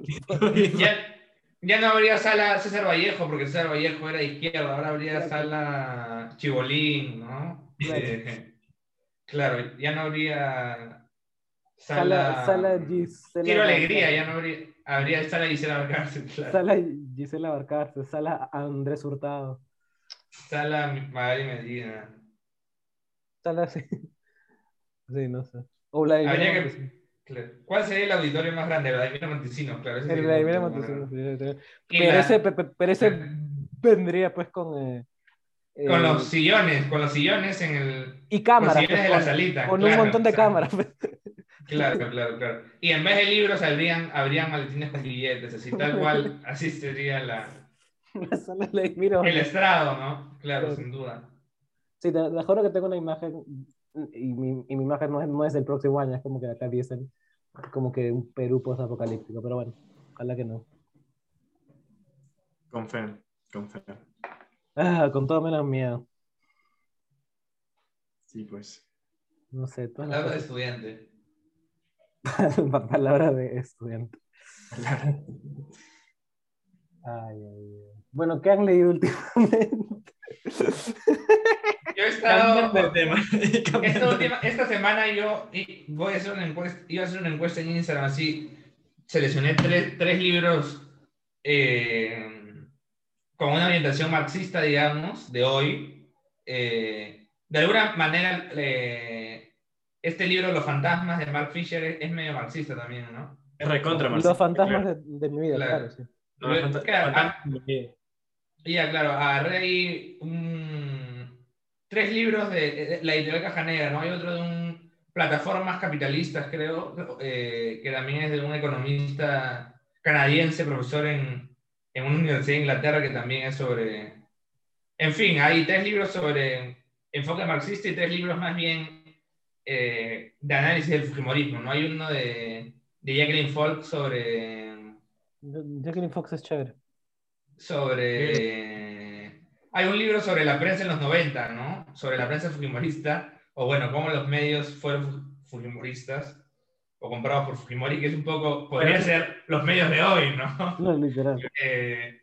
Ya, ya no habría sala César Vallejo, porque César Vallejo era de izquierda, ahora habría sala Chibolín, ¿no?
Claro.
Eh, claro, ya no habría.
Sala,
Sala,
Sala Gisela.
Quiero alegría, ya no habría, habría Sala Gisela Barcarce, claro.
Sala Gisela Barcarce, Sala Andrés Hurtado.
Sala Magali Medina.
Sala, sí. Sí, no sé. O Vladimir
Habría que-. Claro. ¿Cuál sería el auditorio más grande? Vladimir Montesinos, claro. ese
El Vladimir Montesinos, Pero
la-
ese, pe- pe- pero ese vendría pues con... eh,
Con los sillones, con los sillones en el.
Y cámaras. pues,
de la
con-
salita,
Con
claro,
un montón de cámaras. pues.
Claro, <laughs> claro, claro. Y en vez de libros habrían, habrían maletines con billetes, así tal cual, así sería la, <laughs>
La sala de
el estrado, ¿no? Claro,
Claro.
sin duda.
Sí, te, te juro que tengo una imagen y mi, y mi imagen no es, no es del próximo año, es como que de acá 10 años. Como que un Perú post-apocalíptico, pero bueno, ojalá que no.
Con fe, con fe.
Ah, con todo menos miedo.
Sí, pues.
No sé,
Palabra de
cosas-
estudiante.
Pa- <laughs> Palabra de estudiante. Ay, ay, ay. Bueno, ¿qué han leído últimamente? <laughs>
Estado. <laughs>
De tema.
Esta, última, esta semana yo voy a hacer una encuesta, iba a hacer una encuesta en Instagram, así seleccioné tres, tres libros eh, con una orientación marxista, digamos, de hoy. Eh, de alguna manera, eh, este libro, Los fantasmas de Mark Fisher, es, es medio marxista también, ¿no?
Es recontra, Marcelo.
Los fantasmas
Claro.
de, de mi vida,
Claro.
claro, sí.
No, fanta-
Claro,
fantasma de-
Ya, claro, agarré ahí un- tres libros de, de la editorial Caja Negra, ¿no? Hay otro de un plataformas capitalistas, creo, eh, que también es de un economista canadiense, profesor en, en una universidad de Inglaterra, que también es sobre... En fin, hay tres libros sobre enfoque marxista y tres libros más bien eh, de análisis del Fujimorismo, ¿no? Hay uno de, de Jacqueline Falk sobre
Jacqueline Fox es chévere.
sobre... Hay un libro sobre la prensa en los 90, ¿no? Sobre la prensa fujimorista, o bueno, cómo los medios fueron fu- fujimoristas, o comprados por Fujimori, que es un poco, podría ser los medios de hoy, ¿no?
No, literal.
Eh,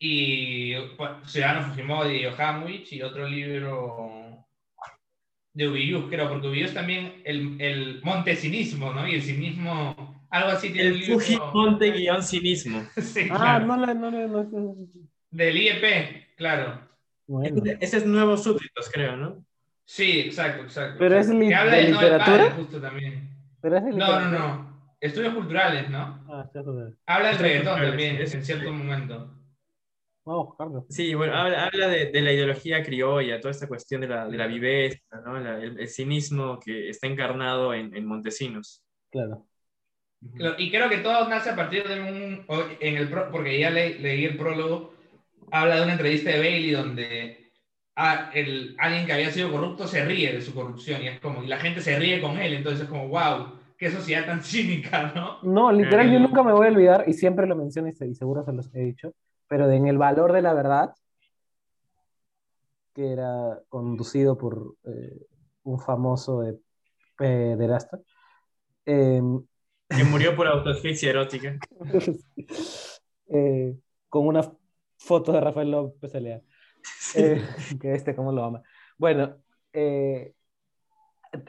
y bueno, Ciudadano Fujimori y Ohamwich, y otro libro de Ubiyus, creo, porque Ubiyus también, el, el montesinismo, ¿no? Y el cinismo, algo así tiene un
El
libro...
Fujimonte guion cinismo. <laughs>
Sí,
Ah,
claro.
no, la- no, no, no, no.
Del IEP, claro.
Bueno.
Ese es Nuevos Súbditos, creo, ¿no?
Sí, exacto, exacto.
Pero es
exacto.
li-
Que habla
de literatura.
padre, justo también.
Pero es de
No, no, no. Estudios culturales, ¿no?
Ah, sí.
Habla del reggaetón también, en
sí.
cierto momento.
Vamos a buscarlo.
Sí, bueno, habla, habla de, de la ideología criolla, toda esta cuestión de la, de la viveza, ¿no? La- el, el cinismo que está encarnado en, en Montesinos.
Claro.
Y creo que todo nace a partir de un. En el pro- porque ya le- leí el prólogo. Habla de una entrevista de Bailey donde a- el, alguien que había sido corrupto se ríe de su corrupción y es como. Y la gente se ríe con él, entonces es como, wow, qué sociedad tan <laughs> cínica, ¿no?
No, literal, yo
Eh.
nunca me voy a olvidar, y siempre lo menciono y, se- y seguro se los he dicho, pero de en el valor de la verdad, que era conducido por eh, un famoso eh, pederasta, em,
Que murió por autoasfixia erótica. <laughs>
eh, con una foto de Rafael López Alea. <laughs> Eh, que este, cómo lo ama. Bueno, eh,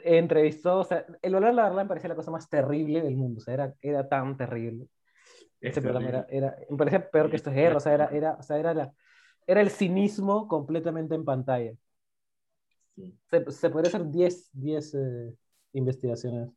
entrevistó, o sea, el valor de la verdad me parecía la cosa más terrible del mundo, o sea, era, era tan terrible. Programa era, era, me parecía peor que esto es guerra, o sea, era, era, o sea, era, la, era el cinismo completamente en pantalla.
Sí.
Se, se podría hacer 10, 10 eh, investigaciones.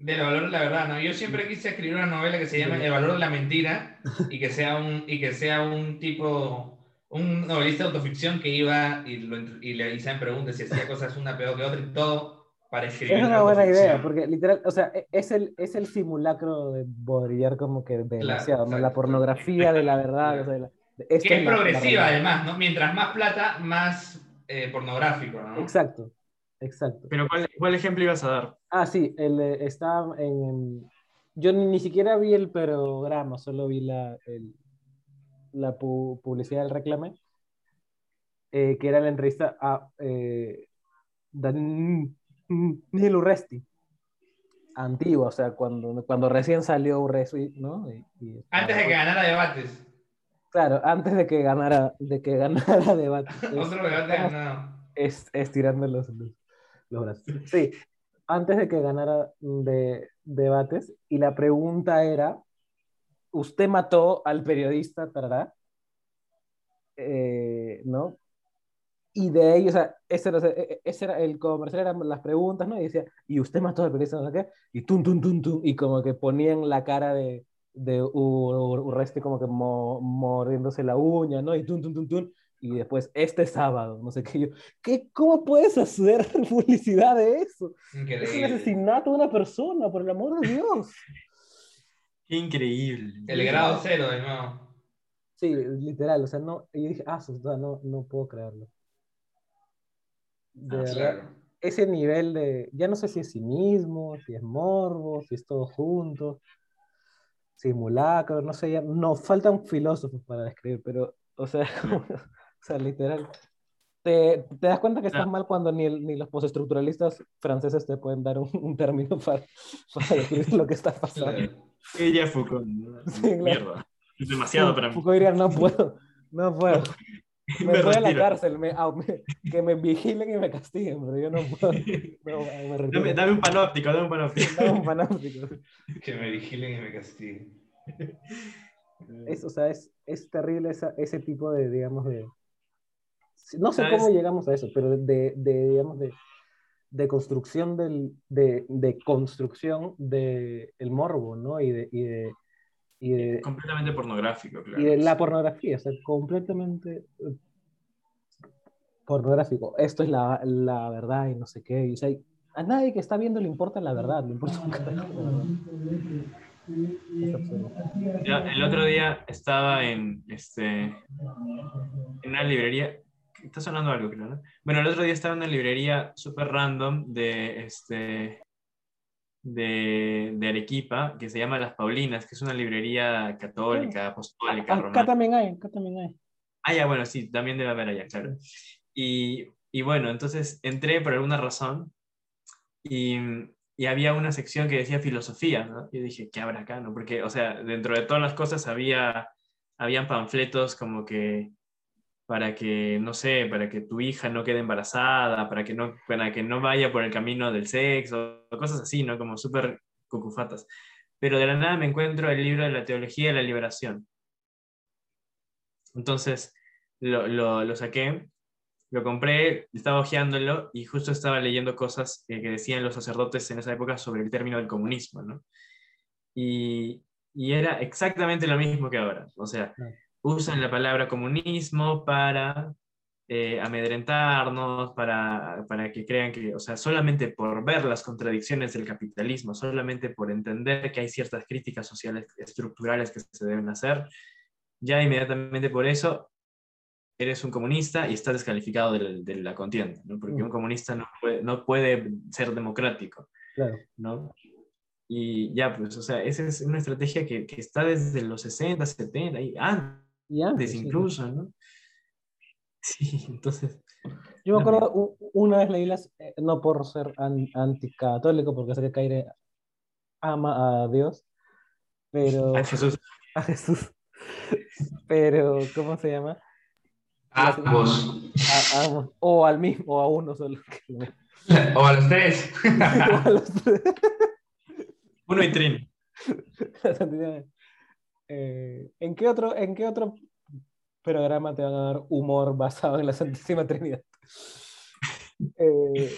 Del valor de la verdad, ¿no? Yo siempre quise escribir una novela que se llame El valor de la mentira <laughs> y que sea un, y que sea un tipo, un novelista de autoficción que iba y, lo, y le hacían preguntas si hacía cosas una peor que otra y todo para escribir.
Es una buena idea, porque literal, o sea, e- es el, es el simulacro de Baudrillard como que demasiado, ¿no? La pornografía de la verdad, o <laughs> sea, la- esto
Que
es
es
la- la
progresiva además, ¿no? Mientras más plata, más eh, pornográfico, ¿no?
Exacto, exacto.
Pero ¿cuál, ¿cuál ejemplo ibas a dar?
Ah, sí, el, eh, está en... Yo ni siquiera vi el programa, solo vi la, el- la pu- publicidad del reclame, eh, que era la entrevista a eh, Daniel Urresti, antigua, o sea, cuando, cuando recién salió Urresti, ¿no? Y- y
Antes de que ganara debates.
Claro, antes de que ganara, de que ganara <laughs> debate. Es-
Otro debate ganado.
es estirando los, los, los brazos. Sí, antes de que ganara de debates y la pregunta era, ¿usted mató al periodista Tarará? Eh, ¿No? Y de ahí, o sea, ese era, ese era el comercial, eran las preguntas, ¿no? Y decía, ¿y usted mató al periodista? No sé qué, y tum, tum, tum, tum, y como que ponían la cara de, de Urresti como que mo, mordiéndose la uña, ¿no? Y tum, tum, tum, tum, y después, este sábado, no sé qué, yo, ¿qué, ¿cómo puedes hacer <laughs> publicidad de eso?
Increíble.
Es un asesinato de una persona, por el amor de Dios. <laughs>
Increíble.
El grado cero de nuevo.
Sí, literal, o sea, no, y yo dije, ah, no, no puedo creerlo. De
Ah,
verdad,
claro.
ese nivel de, ya no sé si es cinismo, si es morbo, si es todo junto, simulacro, no sé, ya, no, faltan filósofos para describir, pero, o sea, como- <laughs> o sea, literal. Te, te das cuenta que estás
Claro.
mal cuando ni, el- ni los postestructuralistas franceses te pueden dar un, un término <laughs> para, para describir lo que está pasando. <laughs>
Ella Foucault. ¿no?
Sí, claro.
Mierda. Es demasiado para mí.
Foucault diría, no puedo, no puedo. <laughs> Me,
Me
voy a la cárcel, me, ah, me- que me vigilen y me castiguen, pero yo no puedo. No.
Dame, dame un panóptico, dame un panóptico.
Dame un panóptico.
Que me vigilen y me castiguen.
Es, o sea, es, es terrible esa, ese tipo de, digamos, de... No sé
¿Sabes?
cómo llegamos a eso, pero de, de digamos, de, de construcción del, de, de construcción del el morbo, ¿no? Y de, y de, y de,
Completamente pornográfico, claro.
y de la pornografía, o sea, completamente eh, pornográfico. Esto es la, la verdad y no sé qué. y, o sea, a nadie que está viendo le importa la verdad, le importa un carajo
el otro día estaba en, este, en una librería. Está sonando algo, creo, ¿no? Bueno, el otro día estaba en una librería súper random de, este, de, de Arequipa, que se llama Las Paulinas, que es una librería católica, apostólica,
Acá
romana.
también hay, acá también hay.
Ah, ya, bueno, sí, también debe haber allá, claro. Y, y bueno, entonces entré por alguna razón y, y había una sección que decía filosofía, ¿no? Y dije, ¿qué habrá acá, no? Porque, o sea, dentro de todas las cosas había, habían panfletos como que para que, no sé, para que tu hija no quede embarazada, para que no, para que no vaya por el camino del sexo, cosas así, ¿no? Como súper cucufatas. Pero de la nada me encuentro el libro de la teología de la liberación. Entonces lo, lo, saqué, lo compré, estaba hojeándolo y justo estaba leyendo cosas eh, que decían los sacerdotes en esa época sobre el término del comunismo, ¿no? Y, y era exactamente lo mismo que ahora. O sea. Usan la palabra comunismo para eh, amedrentarnos, para, para que crean que, o sea, solamente por ver las contradicciones del capitalismo, solamente por entender que hay ciertas críticas sociales estructurales que se deben hacer, ya inmediatamente por eso eres un comunista y estás descalificado de la, de la contienda, ¿no? porque
Mm.
un comunista no puede, no puede ser democrático.
Claro.
¿no? Y ya, pues, o sea, esa es una estrategia que, que está desde los 60, 70 y antes
Antes, sí.
¿no? <laughs> Sí, entonces,
Yo me acuerdo, una vez leí las, eh, no por ser an- anticatólico, porque sé que Caire ama a Dios, pero <laughs>
a Jesús,
a Jesús, pero ¿cómo se llama?
Ambos.
A, a ambos, o al mismo, o a uno solo. <laughs>
O a los tres.
A los tres.
uno y Trini.
Eh, ¿en, qué otro, ¿En qué otro programa te van a dar humor basado en la Santísima Trinidad? <laughs> Eh,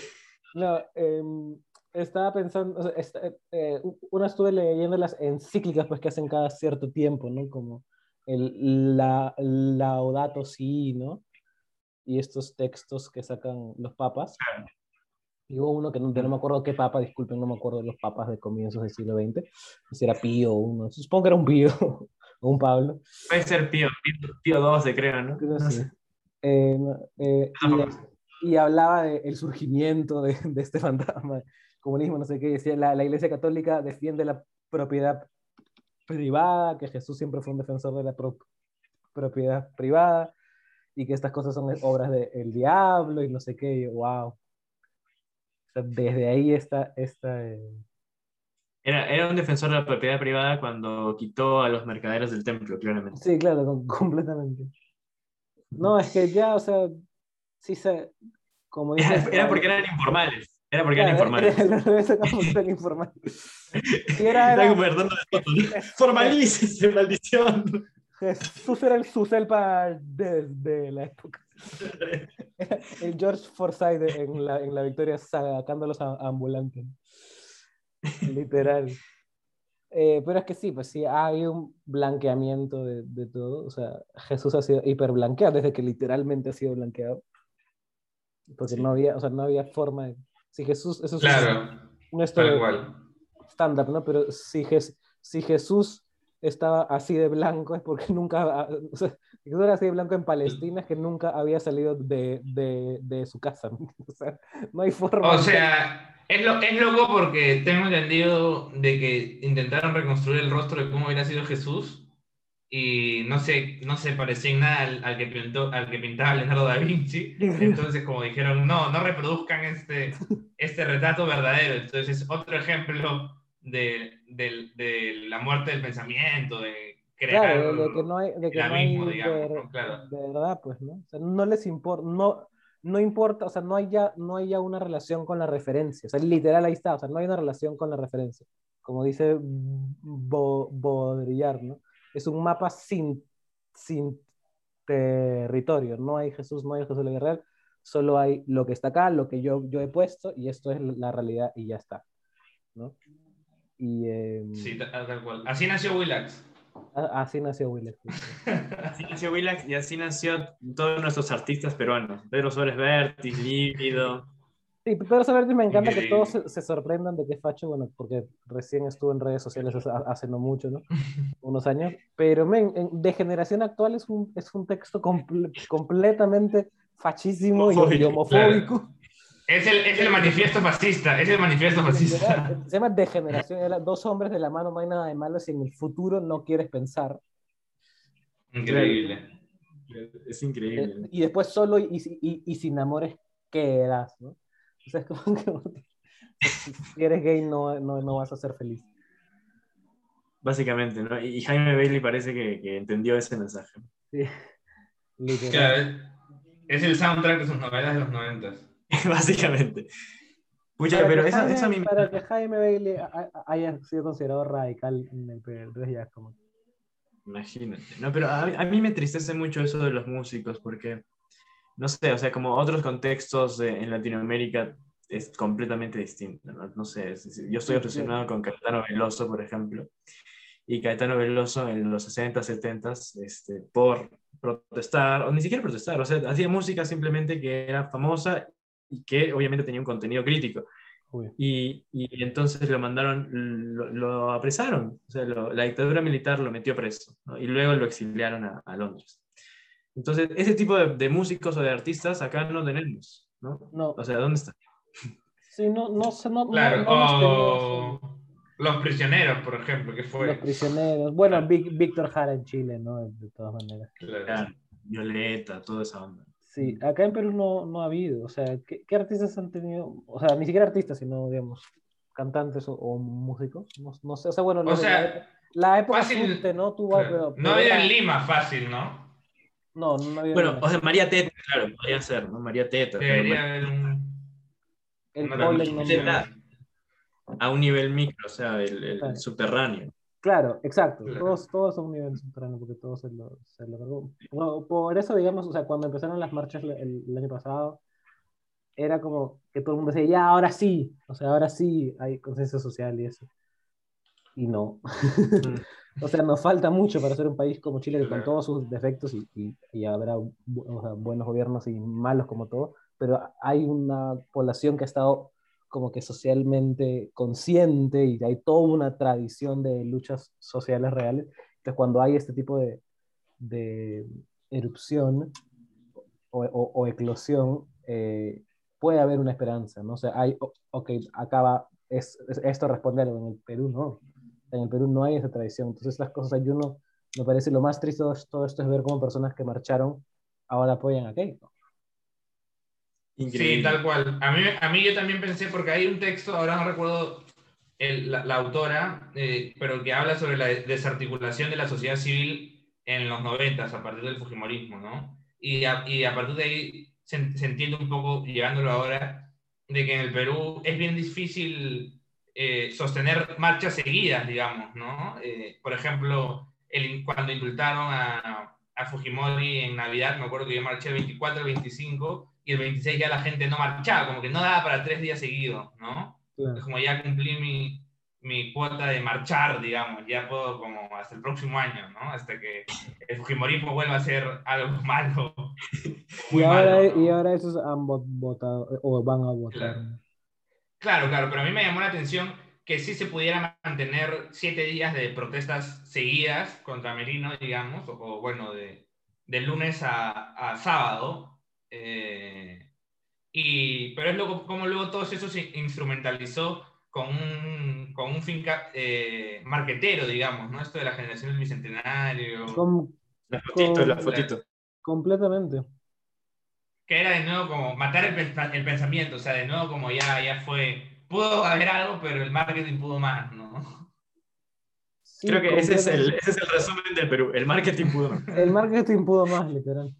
no, em, estaba pensando, o sea, esta- eh, una estuve leyendo las encíclicas pues, que hacen cada cierto tiempo, ¿no? Como el la, Laudato Si, ¿no? Y estos textos que sacan los papas. Y hubo uno que no, no me acuerdo qué papa, disculpen, no me acuerdo de los papas de comienzos del siglo XX, si era Pío o uno, supongo que era un Pío <laughs> o un Pablo.
Puede ser Pío, Pío, 12, creo, ¿no?
Creo
No
sí.
sé.
Eh, eh, y, y hablaba del surgimiento de, de este fantasma, comunismo, no sé qué, decía, la, la Iglesia Católica defiende la propiedad privada, que Jesús siempre fue un defensor de la pro- propiedad privada, y que estas cosas son obras del diablo y no sé qué, y yo, wow. Sea, desde ahí está esta... eh,
Era, era un defensor de la propiedad privada cuando quitó a los mercaderes del templo, claramente.
Sí, claro, com- <laughs> completamente. No, es que ya, o sea, sí se, como
Era,
dices,
era porque eran informales. Era porque eran informales.
era- informales. Si era, era-. <laughs>
Formalícese, <laughs> maldición.
Jesús era el Suselpa de, de la época. <laughs> El George Forsyth en la, en la victoria sacando a a- ambulantes. Literal. Eh, pero es que sí, pues sí, ha habido un blanqueamiento de, de todo. O sea, Jesús ha sido hiperblanqueado desde que literalmente ha sido blanqueado. Porque
Sí.
no había, o sea, no había forma de... Si Jesús, eso es
Claro, cual.
stand-up, ¿no? Pero si, Jes- si Jesús estaba así de blanco es porque nunca, <laughs> o sea, era así de blanco en Palestina es que nunca había salido de, de, de su casa. <laughs> O sea, no hay forma.
O
de-
sea, es, lo, es loco porque tengo entendido de que intentaron reconstruir el rostro de cómo hubiera sido Jesús y no se, no se parecía en nada al, al que pintó, al que pintaba Leonardo da Vinci. <laughs> Entonces, como dijeron, no, no reproduzcan este, este retrato verdadero. Entonces, es otro ejemplo de, del- de la muerte del pensamiento, de crear
Claro, de, de que no hay, de que no hay
digamos, ¿no? Claro.
de verdad, pues, ¿no? O sea, no les importa, no, no importa, o sea, no hay, ya, no hay ya una relación con la referencia. O sea, literal ahí está, o sea, no hay una relación con la referencia. Como dice Bo- Baudrillard, ¿no? Es un mapa sin, sin territorio. No hay Jesús, no hay Jesús de la real, solo hay lo que está acá, lo que yo, yo he puesto, y esto es la realidad y ya está, ¿no? Y eh,
Sí, tal, tal cual. Así nació Willax.
a- así nació Willis. <laughs>
Así nació Willax y así nació todos nuestros artistas peruanos. Pedro Suárez Vértiz, Lívido.
Sí, pero saber me encanta que
Increíble.
todos se, se sorprendan de que es facho, bueno, porque recién estuvo en redes sociales hace, hace no mucho, ¿no? <laughs> Unos años. Pero, men, en- de generación actual es un, es un texto comple- completamente fachísimo y- y,
Homofóbico,
homofóbico.
Es el, es el manifiesto fascista, es el manifiesto fascista.
Se llama degeneración. era Dos hombres de la mano, no hay nada de malo si en el futuro no quieres pensar.
Increíble.
Es
Eh,
increíble.
y después solo y, y, y sin amores quedas, ¿no? O sea, es como que <laughs> si eres gay no, no, no vas a ser feliz.
Básicamente, ¿no? Y Jaime Bailey parece que, que entendió ese mensaje.
Sí.
Claro, es el soundtrack de sus novelas de los noventas. <laughs>
Básicamente. Pucha,
Para
pero
que
eso,
Jaime,
eso a mí me-
para que Jaime Bailey ha- ha- haya sido considerado radical en el entonces ya como...
Imagínate. No, pero a, a mí me entristece mucho eso de los músicos, porque, no sé, o sea, como otros contextos de- en Latinoamérica es completamente distinto. No, No sé, es yo estoy
Sí,
obsesionado con Caetano Veloso, por ejemplo, y Caetano Veloso en los 60, 70, este, por protestar, o ni siquiera protestar, o sea, hacía música simplemente que era famosa y que obviamente tenía un contenido crítico. Y, y entonces lo mandaron, lo, lo apresaron, o sea, lo- la dictadura militar lo metió preso, ¿no? y luego lo exiliaron a, a Londres. Entonces, ese tipo de, de músicos o de artistas acá no tenemos, ¿no?
No,
O sea, ¿dónde está?
sí, no, no sé, no,
Claro,
no
o Los Prisioneros, por ejemplo, que fue.
los prisioneros. Bueno, Víctor Jara en Chile, ¿no? De, todas maneras.
Claro,
Violeta, toda esa onda.
Sí, acá en Perú no, no ha habido, o sea, ¿qué, qué artistas han tenido? O sea, ni siquiera artistas, sino, digamos, cantantes o, o músicos, no, no sé, o sea, bueno,
O
de
sea,
la, la época
fácil-
¿no?
Claro.
pero-
No había en Lima fácil, ¿no?
No, no había
Bueno, o sea, María Teta, claro, podría ser, ¿no? María Teta.
Debería haber un.
el no
a un nivel micro, o sea, el, el
Claro.
subterráneo.
Claro, exacto.
Claro.
Todos, todos son un nivel subterráneo porque todos se lo, se lo. No, por eso, digamos, o sea, cuando empezaron las marchas el, el año pasado, era como que todo el mundo decía, ya, ahora sí, o sea, ahora sí hay consenso social y eso. Y no. <laughs> o sea, nos falta mucho para ser un país como Chile, que con todos sus defectos y, y, y habrá o sea, buenos gobiernos y malos como todo, pero hay una población que ha estado como que socialmente consciente y hay toda una tradición de luchas sociales reales. Entonces, cuando hay este tipo de, de erupción o, o- o eclosión, eh, puede haber una esperanza, ¿no? O sea, hay, ok, acaba, es, es- esto responde a algo, en el Perú no. En el Perú no hay esa tradición. Entonces, las cosas, hay uno, me parece lo más triste de todo esto es ver cómo personas que marcharon ahora apoyan a Keiko.
Increíble.
Sí, tal cual. A mí, a mí yo también pensé, porque hay un texto, ahora no recuerdo el- la, la autora, eh, pero que habla sobre la desarticulación de la sociedad civil en los noventas, a partir del Fujimorismo, ¿no? Y a, y a partir de ahí se, se entiende un poco, llevándolo ahora, de que en el Perú es bien difícil eh, sostener marchas seguidas, digamos, ¿no? Eh, por ejemplo, el, cuando indultaron a, a, Fujimori en Navidad, me acuerdo que yo marché el 24, el 25, y el 26 ya la gente no marchaba, como que no daba para tres días seguidos, ¿no? Es como ya cumplí mi, mi cuota de marchar, digamos, ya puedo como hasta el próximo año, ¿no? Hasta que el Fujimorismo vuelva a ser algo <laughs> malo.
Y ahora, y ahora esos han votado o van a votar.
Claro. claro, pero a mí me llamó la atención que sí se pudiera mantener siete días de protestas seguidas contra Merino, digamos, o, bueno, de, de, lunes a, a sábado. Eh, y, pero es luego, como luego todo eso se instrumentalizó con un, con un fin eh, marquetero, digamos, ¿no? Esto de la generación del bicentenario.
la fotito, la fotito.
Completamente.
Que era de nuevo como matar el, el, pensamiento, o sea, de nuevo como ya, ya fue, pudo haber algo, pero el marketing pudo más, ¿no?
Creo que ese es, el, ese es el resumen del Perú, el marketing pudo más.
el marketing pudo más, literal.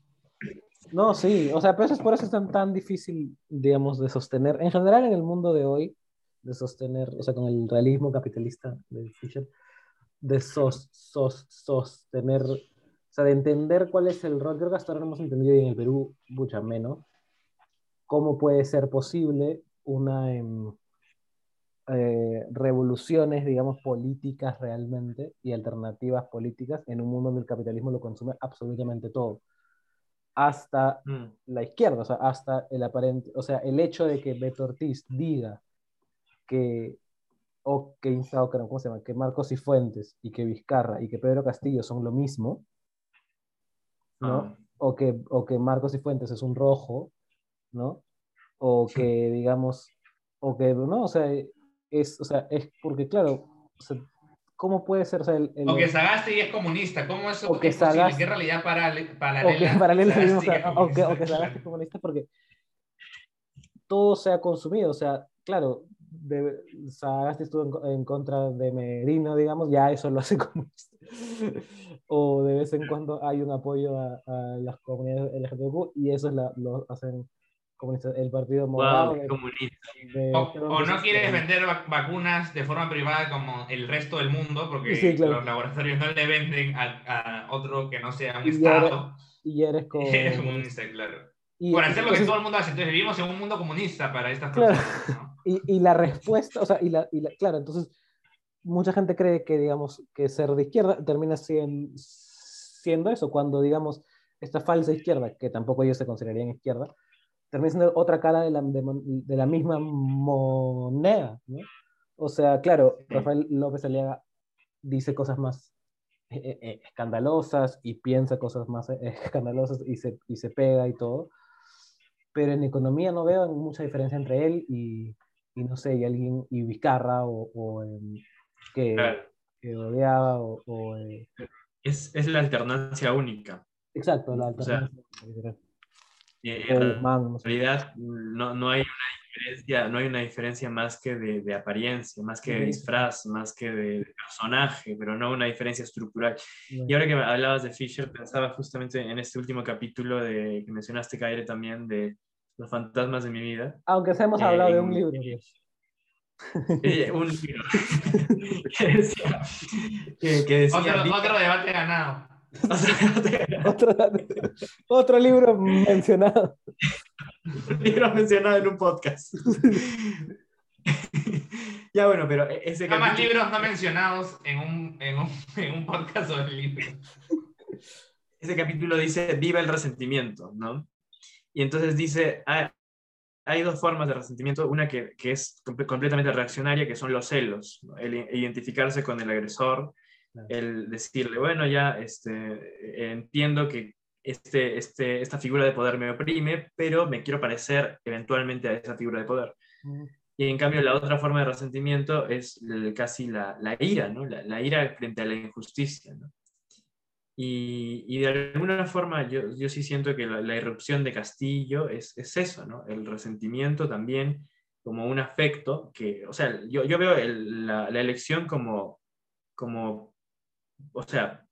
No, sí, o sea, pero eso es por eso es tan, difícil, digamos, de sostener. En general, en el mundo de hoy, de sostener, o sea, con el realismo capitalista de Fisher, de sos, sos, sostener, o sea, de entender cuál es el rol. Creo que hasta ahora hemos entendido y en el Perú mucha menos cómo puede ser posible una em, eh, revoluciones, digamos, políticas realmente y alternativas políticas en un mundo donde el capitalismo lo consume absolutamente todo. Hasta mm. la izquierda, o sea, hasta el aparente, o sea, el hecho de que Beto Ortiz diga que, o que, ¿cómo se llama? que Marcos y Fuentes y que Vizcarra y que Pedro Castillo son lo mismo, ¿no? Ah. O, que, o que Marcos y Fuentes es un rojo, ¿no? O que, digamos, o que, no, o sea, es, o sea, es porque, claro, ¿cómo puede ser? O, sea, el,
o que Sagasti es comunista, ¿cómo eso
o que es Sagasti,
¿Qué realidad paralela? O que,
paralela <laughs> o, que, o que Sagasti es comunista porque todo se ha consumido, o sea, claro, de, Sagasti estuvo en, contra de Merino, digamos, ya eso lo hace <laughs> comunista. o de vez en cuando hay un apoyo a, las comunidades LGTB y eso es la, lo hacen comunistas. El partido
morado. o, no quieres vender vacunas de forma privada como el resto del mundo porque los laboratorios no le venden a, otro que no sea un Estado. <laughs>
y eres,
comunista, claro. Por hacer lo que todo el mundo hace. Entonces vivimos en un mundo comunista para estas personas. ¿no? <laughs>
Y, y, la respuesta, o sea, y la, y la, claro, entonces mucha gente cree que, digamos, que ser de izquierda termina siendo, siendo eso, cuando, digamos, esta falsa izquierda, que tampoco ellos se considerarían izquierda, termina siendo otra cara de la, de, de la misma moneda, ¿no? O sea, claro, Rafael López Aliaga dice cosas más eh, eh, eh, escandalosas y piensa cosas más <laughs> escandalosas y se, y se pega y todo, pero en economía no veo mucha diferencia entre él y, y no sé, y alguien, y Vizcarra o, o que, que, odiaba o...
es, es, la alternancia única.
Exacto, la alternancia.
O sea, eh, en realidad no, no, hay una diferencia, no hay una diferencia más que de, de apariencia, más que de disfraz, más que de, de, personaje, pero no una diferencia estructural. Sí. Y ahora que hablabas de Fisher, pensaba justamente en este último capítulo de, que mencionaste, Kaire, también de los fantasmas de mi vida.
Aunque se hemos eh, hablado de un libro.
Eh, un libro. <laughs> que decía, que, que decía
otro, otro, debate ganado. <laughs>
otro, otro, libro mencionado.
libro mencionado en un podcast. <laughs> ya bueno, pero e-, ese
capítulo... más libros no mencionados en un, en un, en un podcast sobre libros.
Ese capítulo dice, viva el resentimiento, ¿no? Y entonces dice, hay, hay dos formas de resentimiento, una que, que, es completamente reaccionaria, que son los celos, ¿no? el identificarse con el agresor. El decirle, bueno, ya este, entiendo que este, este, esta figura de poder me oprime, pero me quiero parecer eventualmente a esa figura de poder. Y en cambio la otra forma de resentimiento es casi la, la ira, ¿no? La, la, ira frente a la injusticia. ¿no? Y, y, de alguna forma yo, yo sí siento que la, la irrupción de Castillo es, es, eso, ¿no? El resentimiento también como un afecto que, o sea, yo, yo veo el, la, la, elección como, como, o sea,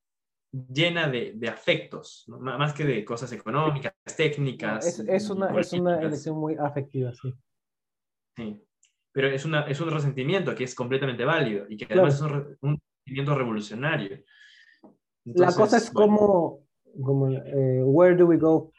llena de, de afectos, ¿no? más que de cosas económicas, técnicas.
Es, es una, es una elección muy afectiva, sí.
Sí. Pero es, una, es un resentimiento que es completamente válido y que además es un, un sentimiento revolucionario.
la
Entonces,
cosa es
bueno,
como, como eh, where do we go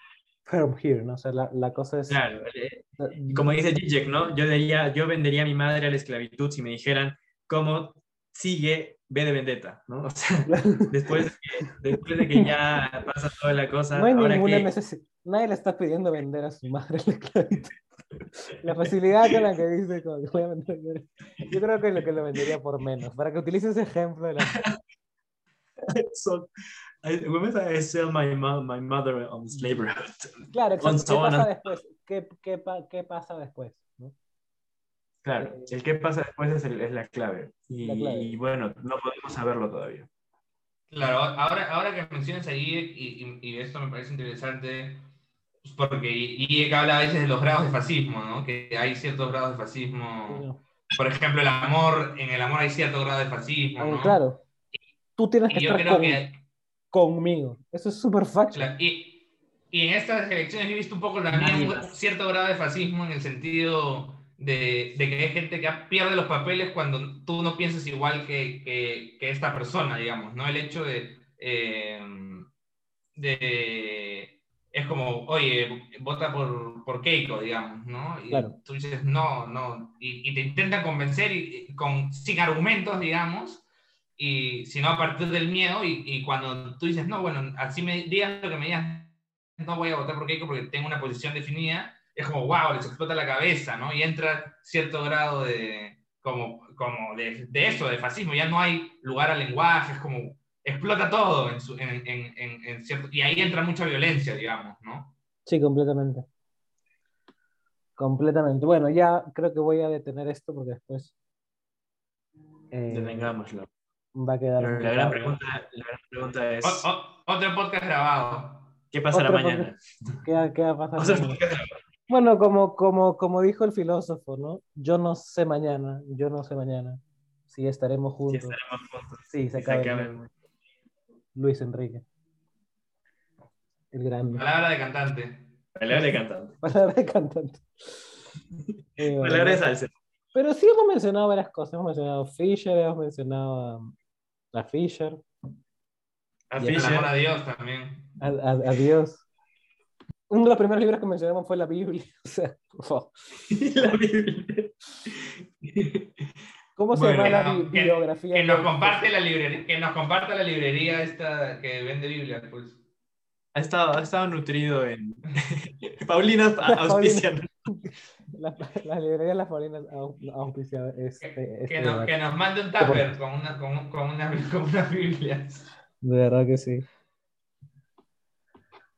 from here, ¿no? O sea, la, la cosa es...
Claro, eh, y como dice Zizek, ¿no? Yo, diría, yo vendería a mi madre a la esclavitud si me dijeran cómo sigue B de Vendetta, ¿no? <laughs> O sea, después de que, después de que ya pasa toda la cosa,
No hay
ahora
ninguna
que-
necesidad. Nadie le está pidiendo vender a su madre la esclavitud. La facilidad con la que dice, como voy a vender. Yo creo que lo que lo vendería por menos. Para que utilice ese ejemplo de la.
So, I, I sell my, my mother on slavery.
Claro, exacto. ¿Qué pasa después? ¿Qué, qué, qué pasa después? ¿no?
Claro, el qué pasa después es, el- es la clave. Y,
La clave.
y bueno, no podemos saberlo todavía.
Claro, ahora, ahora que mencionas ahí, y, y- y esto me parece interesante, pues porque y habla a veces de los grados de fascismo, ¿no? Que hay ciertos grados de fascismo. Por ejemplo, el amor, en el amor hay cierto grado de fascismo,
Ah,
¿no?
Claro. Tú tienes que estar con-
que
conmigo. Eso es súper.
Claro, Y, y en estas elecciones he visto un poco también cierto grado de fascismo en el sentido de, de que hay gente que pierde los papeles cuando tú no piensas igual que, que, que esta persona, digamos, ¿no? El hecho de, eh, de... Es como, oye, vota por, por Keiko, digamos, ¿no? Y
Claro.
tú dices, no, no, y, y te intentan convencer y, y con, sin argumentos, digamos, y sino a partir del miedo y, y cuando tú dices, no, bueno, así me digas lo que me digas, no voy a votar por Keiko porque tengo una posición definida, es como, wow, les explota la cabeza, ¿no? Y entra cierto grado de, como, como de, de eso, de fascismo, ya no hay lugar al lenguaje, es como, explota todo en, su, en, en, en, en cierto, y ahí entra mucha violencia, digamos, ¿no?
Sí, completamente. Completamente. Bueno, ya creo que voy a detener esto porque después eh,
Detengámoslo.
va a quedar.
La gran, pregunta, la gran pregunta es,
O- o- otro podcast grabado.
¿qué pasará mañana?
¿Qué, va- qué va a pasar? <laughs> Bueno, como, como, como dijo el filósofo, ¿no? Yo no sé mañana, yo no sé mañana si estaremos
si
juntos.
estaremos juntos.
Sí, se
Si se
acaba
acaba
el. Luis Enrique. El grande.
Palabra de cantante.
Palabra de cantante. <laughs>
Palabra de cantante. <laughs> Eh, bueno,
Palabra de salsa.
Pero sí hemos mencionado varias cosas. Hemos mencionado a Fisher, hemos mencionado a, a Fisher,
A
Y
Fisher.
amor a Dios también.
a, a- a Dios. Uno de los primeros libros que mencionamos fue la Biblia. <laughs> O sea, wow. <laughs>
La Biblia. <laughs>
¿cómo se
Bueno,
llama la
que-
bi- bibliografía?
Que nos comparte la librería, que nos comparte la librería esta que vende Biblia, pues.
Ha estado, ha estado nutrido en. Paulina auspicia.
La, la librería de las Paulinas au- auspicia este,
Que,
este
que nos,
debate.
que nos mande un tupper con una, con, con una, con una Biblia.
De verdad que sí.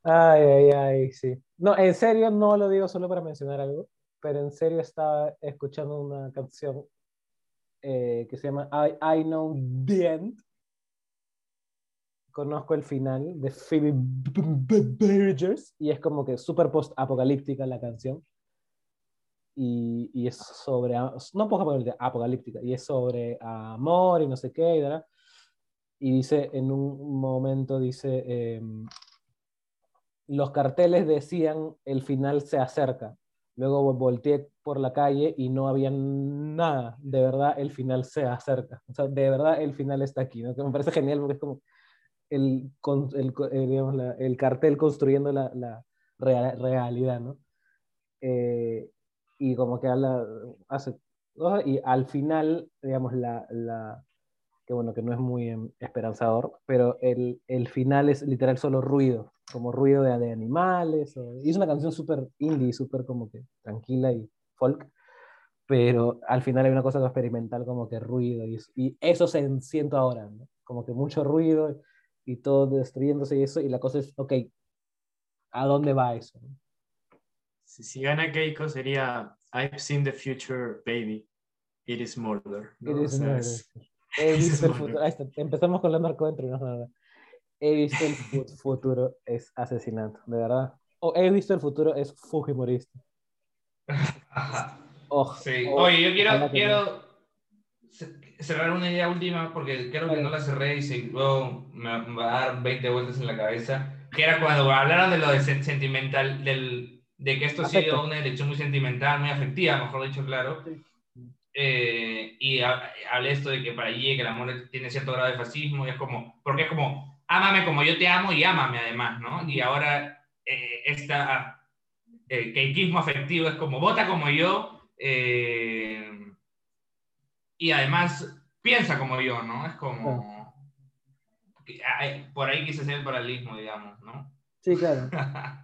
Ay, ay, ay, sí. No, en serio no lo digo solo para mencionar algo, pero en serio estaba escuchando una canción eh, que se llama I, I Know the End. Conozco el final de Phoebe Bridgers y es como que súper post-apocalíptica la canción. Y, y es sobre, no post-apocalíptica, apocalíptica, y es sobre amor y no sé qué, y, y dice, en un momento dice, em, los carteles decían el final se acerca. Luego vo- volteé por la calle y no había nada. De verdad, el final se acerca. O sea, de verdad, el final está aquí. ¿no? Que me parece genial porque es como el, el, eh, digamos, el cartel construyendo la, la rea- realidad, ¿no? Eh, y como que al final, digamos, la, la, que bueno, que no es muy em, esperanzador, pero el, el final es literal solo ruido, como ruido de, de animales, o- y es una canción súper indie, súper como que tranquila y folk, pero al final hay una cosa experimental como que ruido, y, y eso se siento ahora, ¿no? como que mucho ruido y todo destruyéndose y eso, y la cosa es, ok, ¿a dónde va eso?
Si, si gana Keiko sería I've seen the future, baby. It is murder. ¿no?
It
O
is
sea,
murder.
es-
He
Ese
visto el futuro. Ahí está. Empezamos con la narco dentro y no nada. He visto el fu- futuro es asesinato, de verdad. O he visto el futuro es fujimorista. Oh,
Sí.
oh,
Oye, yo quiero, quiero ce- cerrar una idea última porque creo que no la cerré y se- luego me va a dar 20 vueltas en la cabeza. Que era cuando hablaron de lo de sen- sentimental, del, de que esto ha sido una elección muy sentimental, muy afectiva, mejor dicho, claro. Eh, y ha- hablé esto de que para allí que el amor tiene cierto grado de fascismo, y es como, porque es como, ámame como yo te amo y ámame además, ¿no? Y ahora eh, esta eh, afectivo es como, vota como yo, eh, y además piensa como yo, ¿no? Es como, por ahí quise hacer el paralelismo, digamos, ¿no?
Sí, claro. <laughs>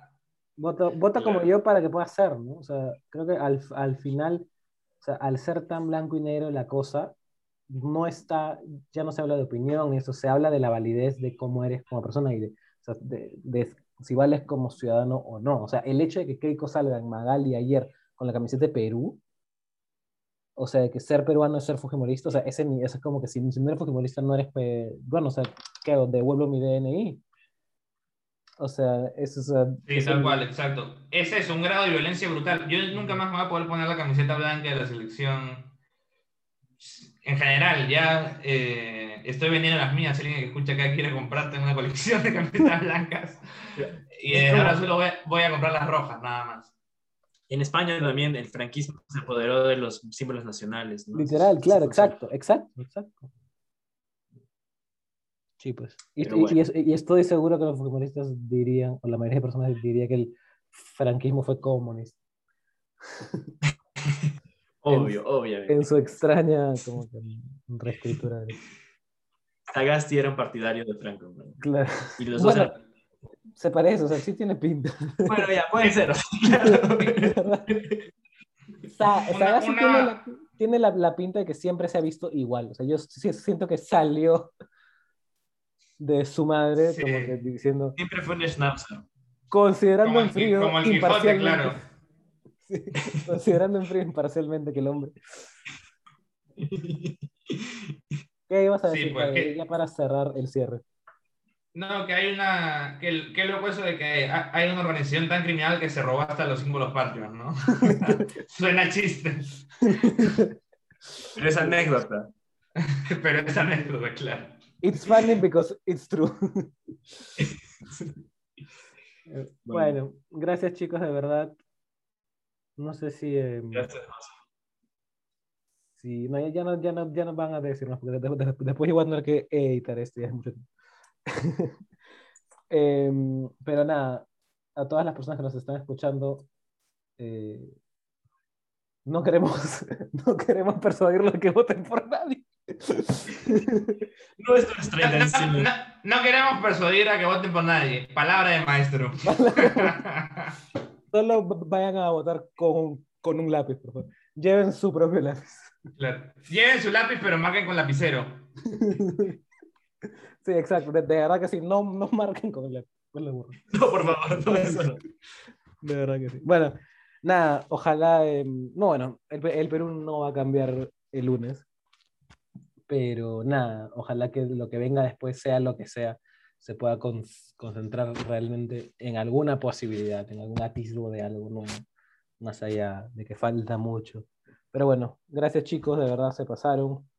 Vota, vota como yo para que pueda ser, ¿no? O sea, creo que al, al final, o sea, al ser tan blanco y negro la cosa, no está, ya no se habla de opinión, ni eso, se habla de la validez de cómo eres como persona y de, o sea, de, de si vales como ciudadano o no. O sea, el hecho de que Keiko salga en Magali ayer con la camiseta de Perú, o sea, de que ser peruano es ser fujimorista, o sea, ese, eso es como que si, si no eres fujimorista no eres, pe- bueno, o sea, ¿qué hago? Devuelvo mi DNI. O sea, eso es...
Sí,
es
tal cual, exacto. Ese es un grado de violencia brutal. Yo nunca más me voy a poder poner la camiseta blanca de la selección. En general, ya eh, estoy vendiendo las mías. Si alguien que escucha acá quiere comprarte una colección de camisetas blancas. <laughs> Y eh, ahora solo voy a, voy a comprar las rojas, nada más.
En España también el franquismo se apoderó de los símbolos nacionales. ¿no?
Literal,
Sí,
claro, exacto, exacto, exacto. Sí, pues. Y,
bueno.
y y estoy seguro que los futbolistas dirían, o la mayoría de personas diría que el franquismo fue comunista. <laughs>
Obvio, obviamente.
En su extraña como que, reescritura. de-
Sagasti era un partidario de Franco. ¿no?
Claro.
Y los dos
Bueno,
eran-
se parece, o sea, sí tiene pinta.
Bueno, ya, puede ser. <laughs> claro.
Sa-
Una-
Sagasti
una-
tiene, la, tiene la- la pinta de que siempre se ha visto igual. O sea, yo siento que salió de su madre,
Sí.
como que diciendo,
Siempre fue un schnauzer.
considerando
Como
en
el,
frío,
como el Quijote, claro.
Sí, <laughs> considerando en frío imparcialmente que el hombre. ¿Qué ibas a
Sí,
decir,
pues, que-
ya para cerrar el cierre?
No, que hay una. Que, que loco eso de que ha- hay una organización tan criminal que se robó hasta los símbolos patrios, ¿no? <laughs> Suena chiste,
Pero es anécdota. <laughs>
pero es anécdota, claro.
It's funny because it's true. Bueno, gracias chicos, de verdad. No sé si, eh,
José.
si no, ya, ya no, ya, no, ya no van a decirnos, porque de- de- después igual no hay que editar esto, ya es mucho tiempo. <laughs> Em, pero nada, a todas las personas que nos están escuchando, eh, no queremos, <laughs> no queremos persuadirlos de que voten por nadie.
No es nuestra
No, no-
intención.
no- no queremos persuadir a que voten por nadie. Palabra de maestro. <laughs>
Solo vayan a votar con, con un lápiz, por favor. Lleven su propio lápiz.
Claro. Lleven su lápiz, pero marquen con lapicero. <laughs>
Sí, exacto. De, de verdad que sí. No, no marquen con el lápiz. Burro.
No, por favor, no eso no.
De verdad que sí. Bueno, nada, ojalá. eh, no, bueno, el, el Perú no va a cambiar el lunes. Pero nada, ojalá que lo que venga después sea lo que sea, se pueda con- concentrar realmente en alguna posibilidad, en algún atisbo de algo, no más allá de que falta mucho. Pero bueno, gracias chicos, de verdad se pasaron.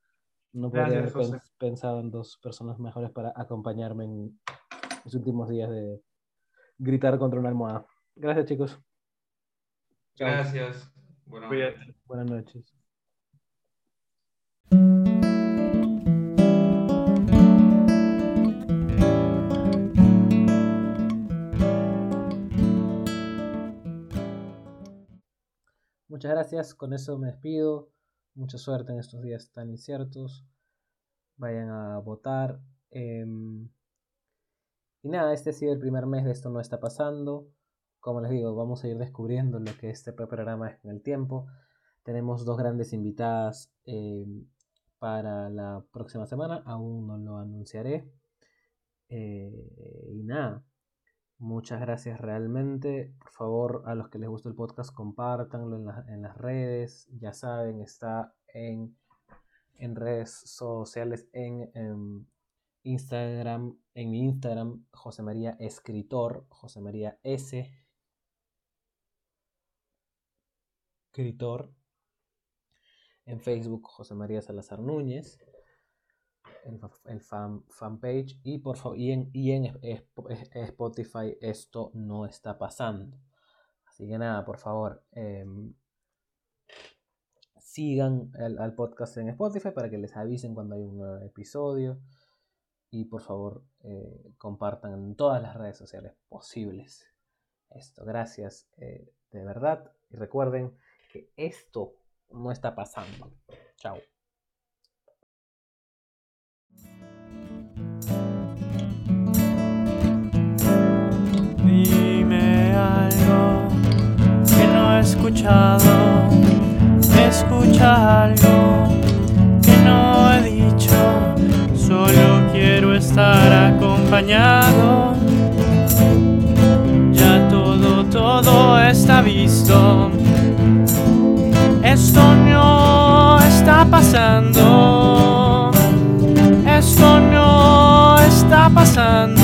No podría haber
José.
pensado en dos personas mejores para acompañarme en los últimos días de gritar contra una almohada. Gracias chicos.
Gracias. Bueno,
Cuídate.
Buenas noches. Muchas gracias, con eso me despido. Mucha suerte en estos días tan inciertos. Vayan a votar. em, y nada, este ha sido el primer mes de esto no está pasando. Como les digo, vamos a ir descubriendo lo que este programa es con el tiempo. Tenemos dos grandes invitadas em, para la próxima semana. Aún no lo anunciaré. Eh, y nada, muchas gracias realmente. Por favor, a los que les gustó el podcast, compártanlo en, en las redes. Ya saben, está en, en redes sociales, en, em, Instagram, en mi Instagram, José María Escritor, José María S. Escritor. En Facebook, José María Salazar Núñez. El, fa- el fan, fanpage. Y, por favor, y en, y en Spotify, esto no está pasando. Así que nada, por favor, em, sigan al, al podcast en Spotify para que les avisen cuando hay un nuevo episodio. Y por favor, eh, compartan en todas las redes sociales posibles esto. Gracias eh, de verdad. Y recuerden que esto no está pasando. Chao.
escuchado, escucha algo que no he dicho, solo quiero estar acompañado. Ya todo, todo está visto, esto no está pasando, esto no está pasando.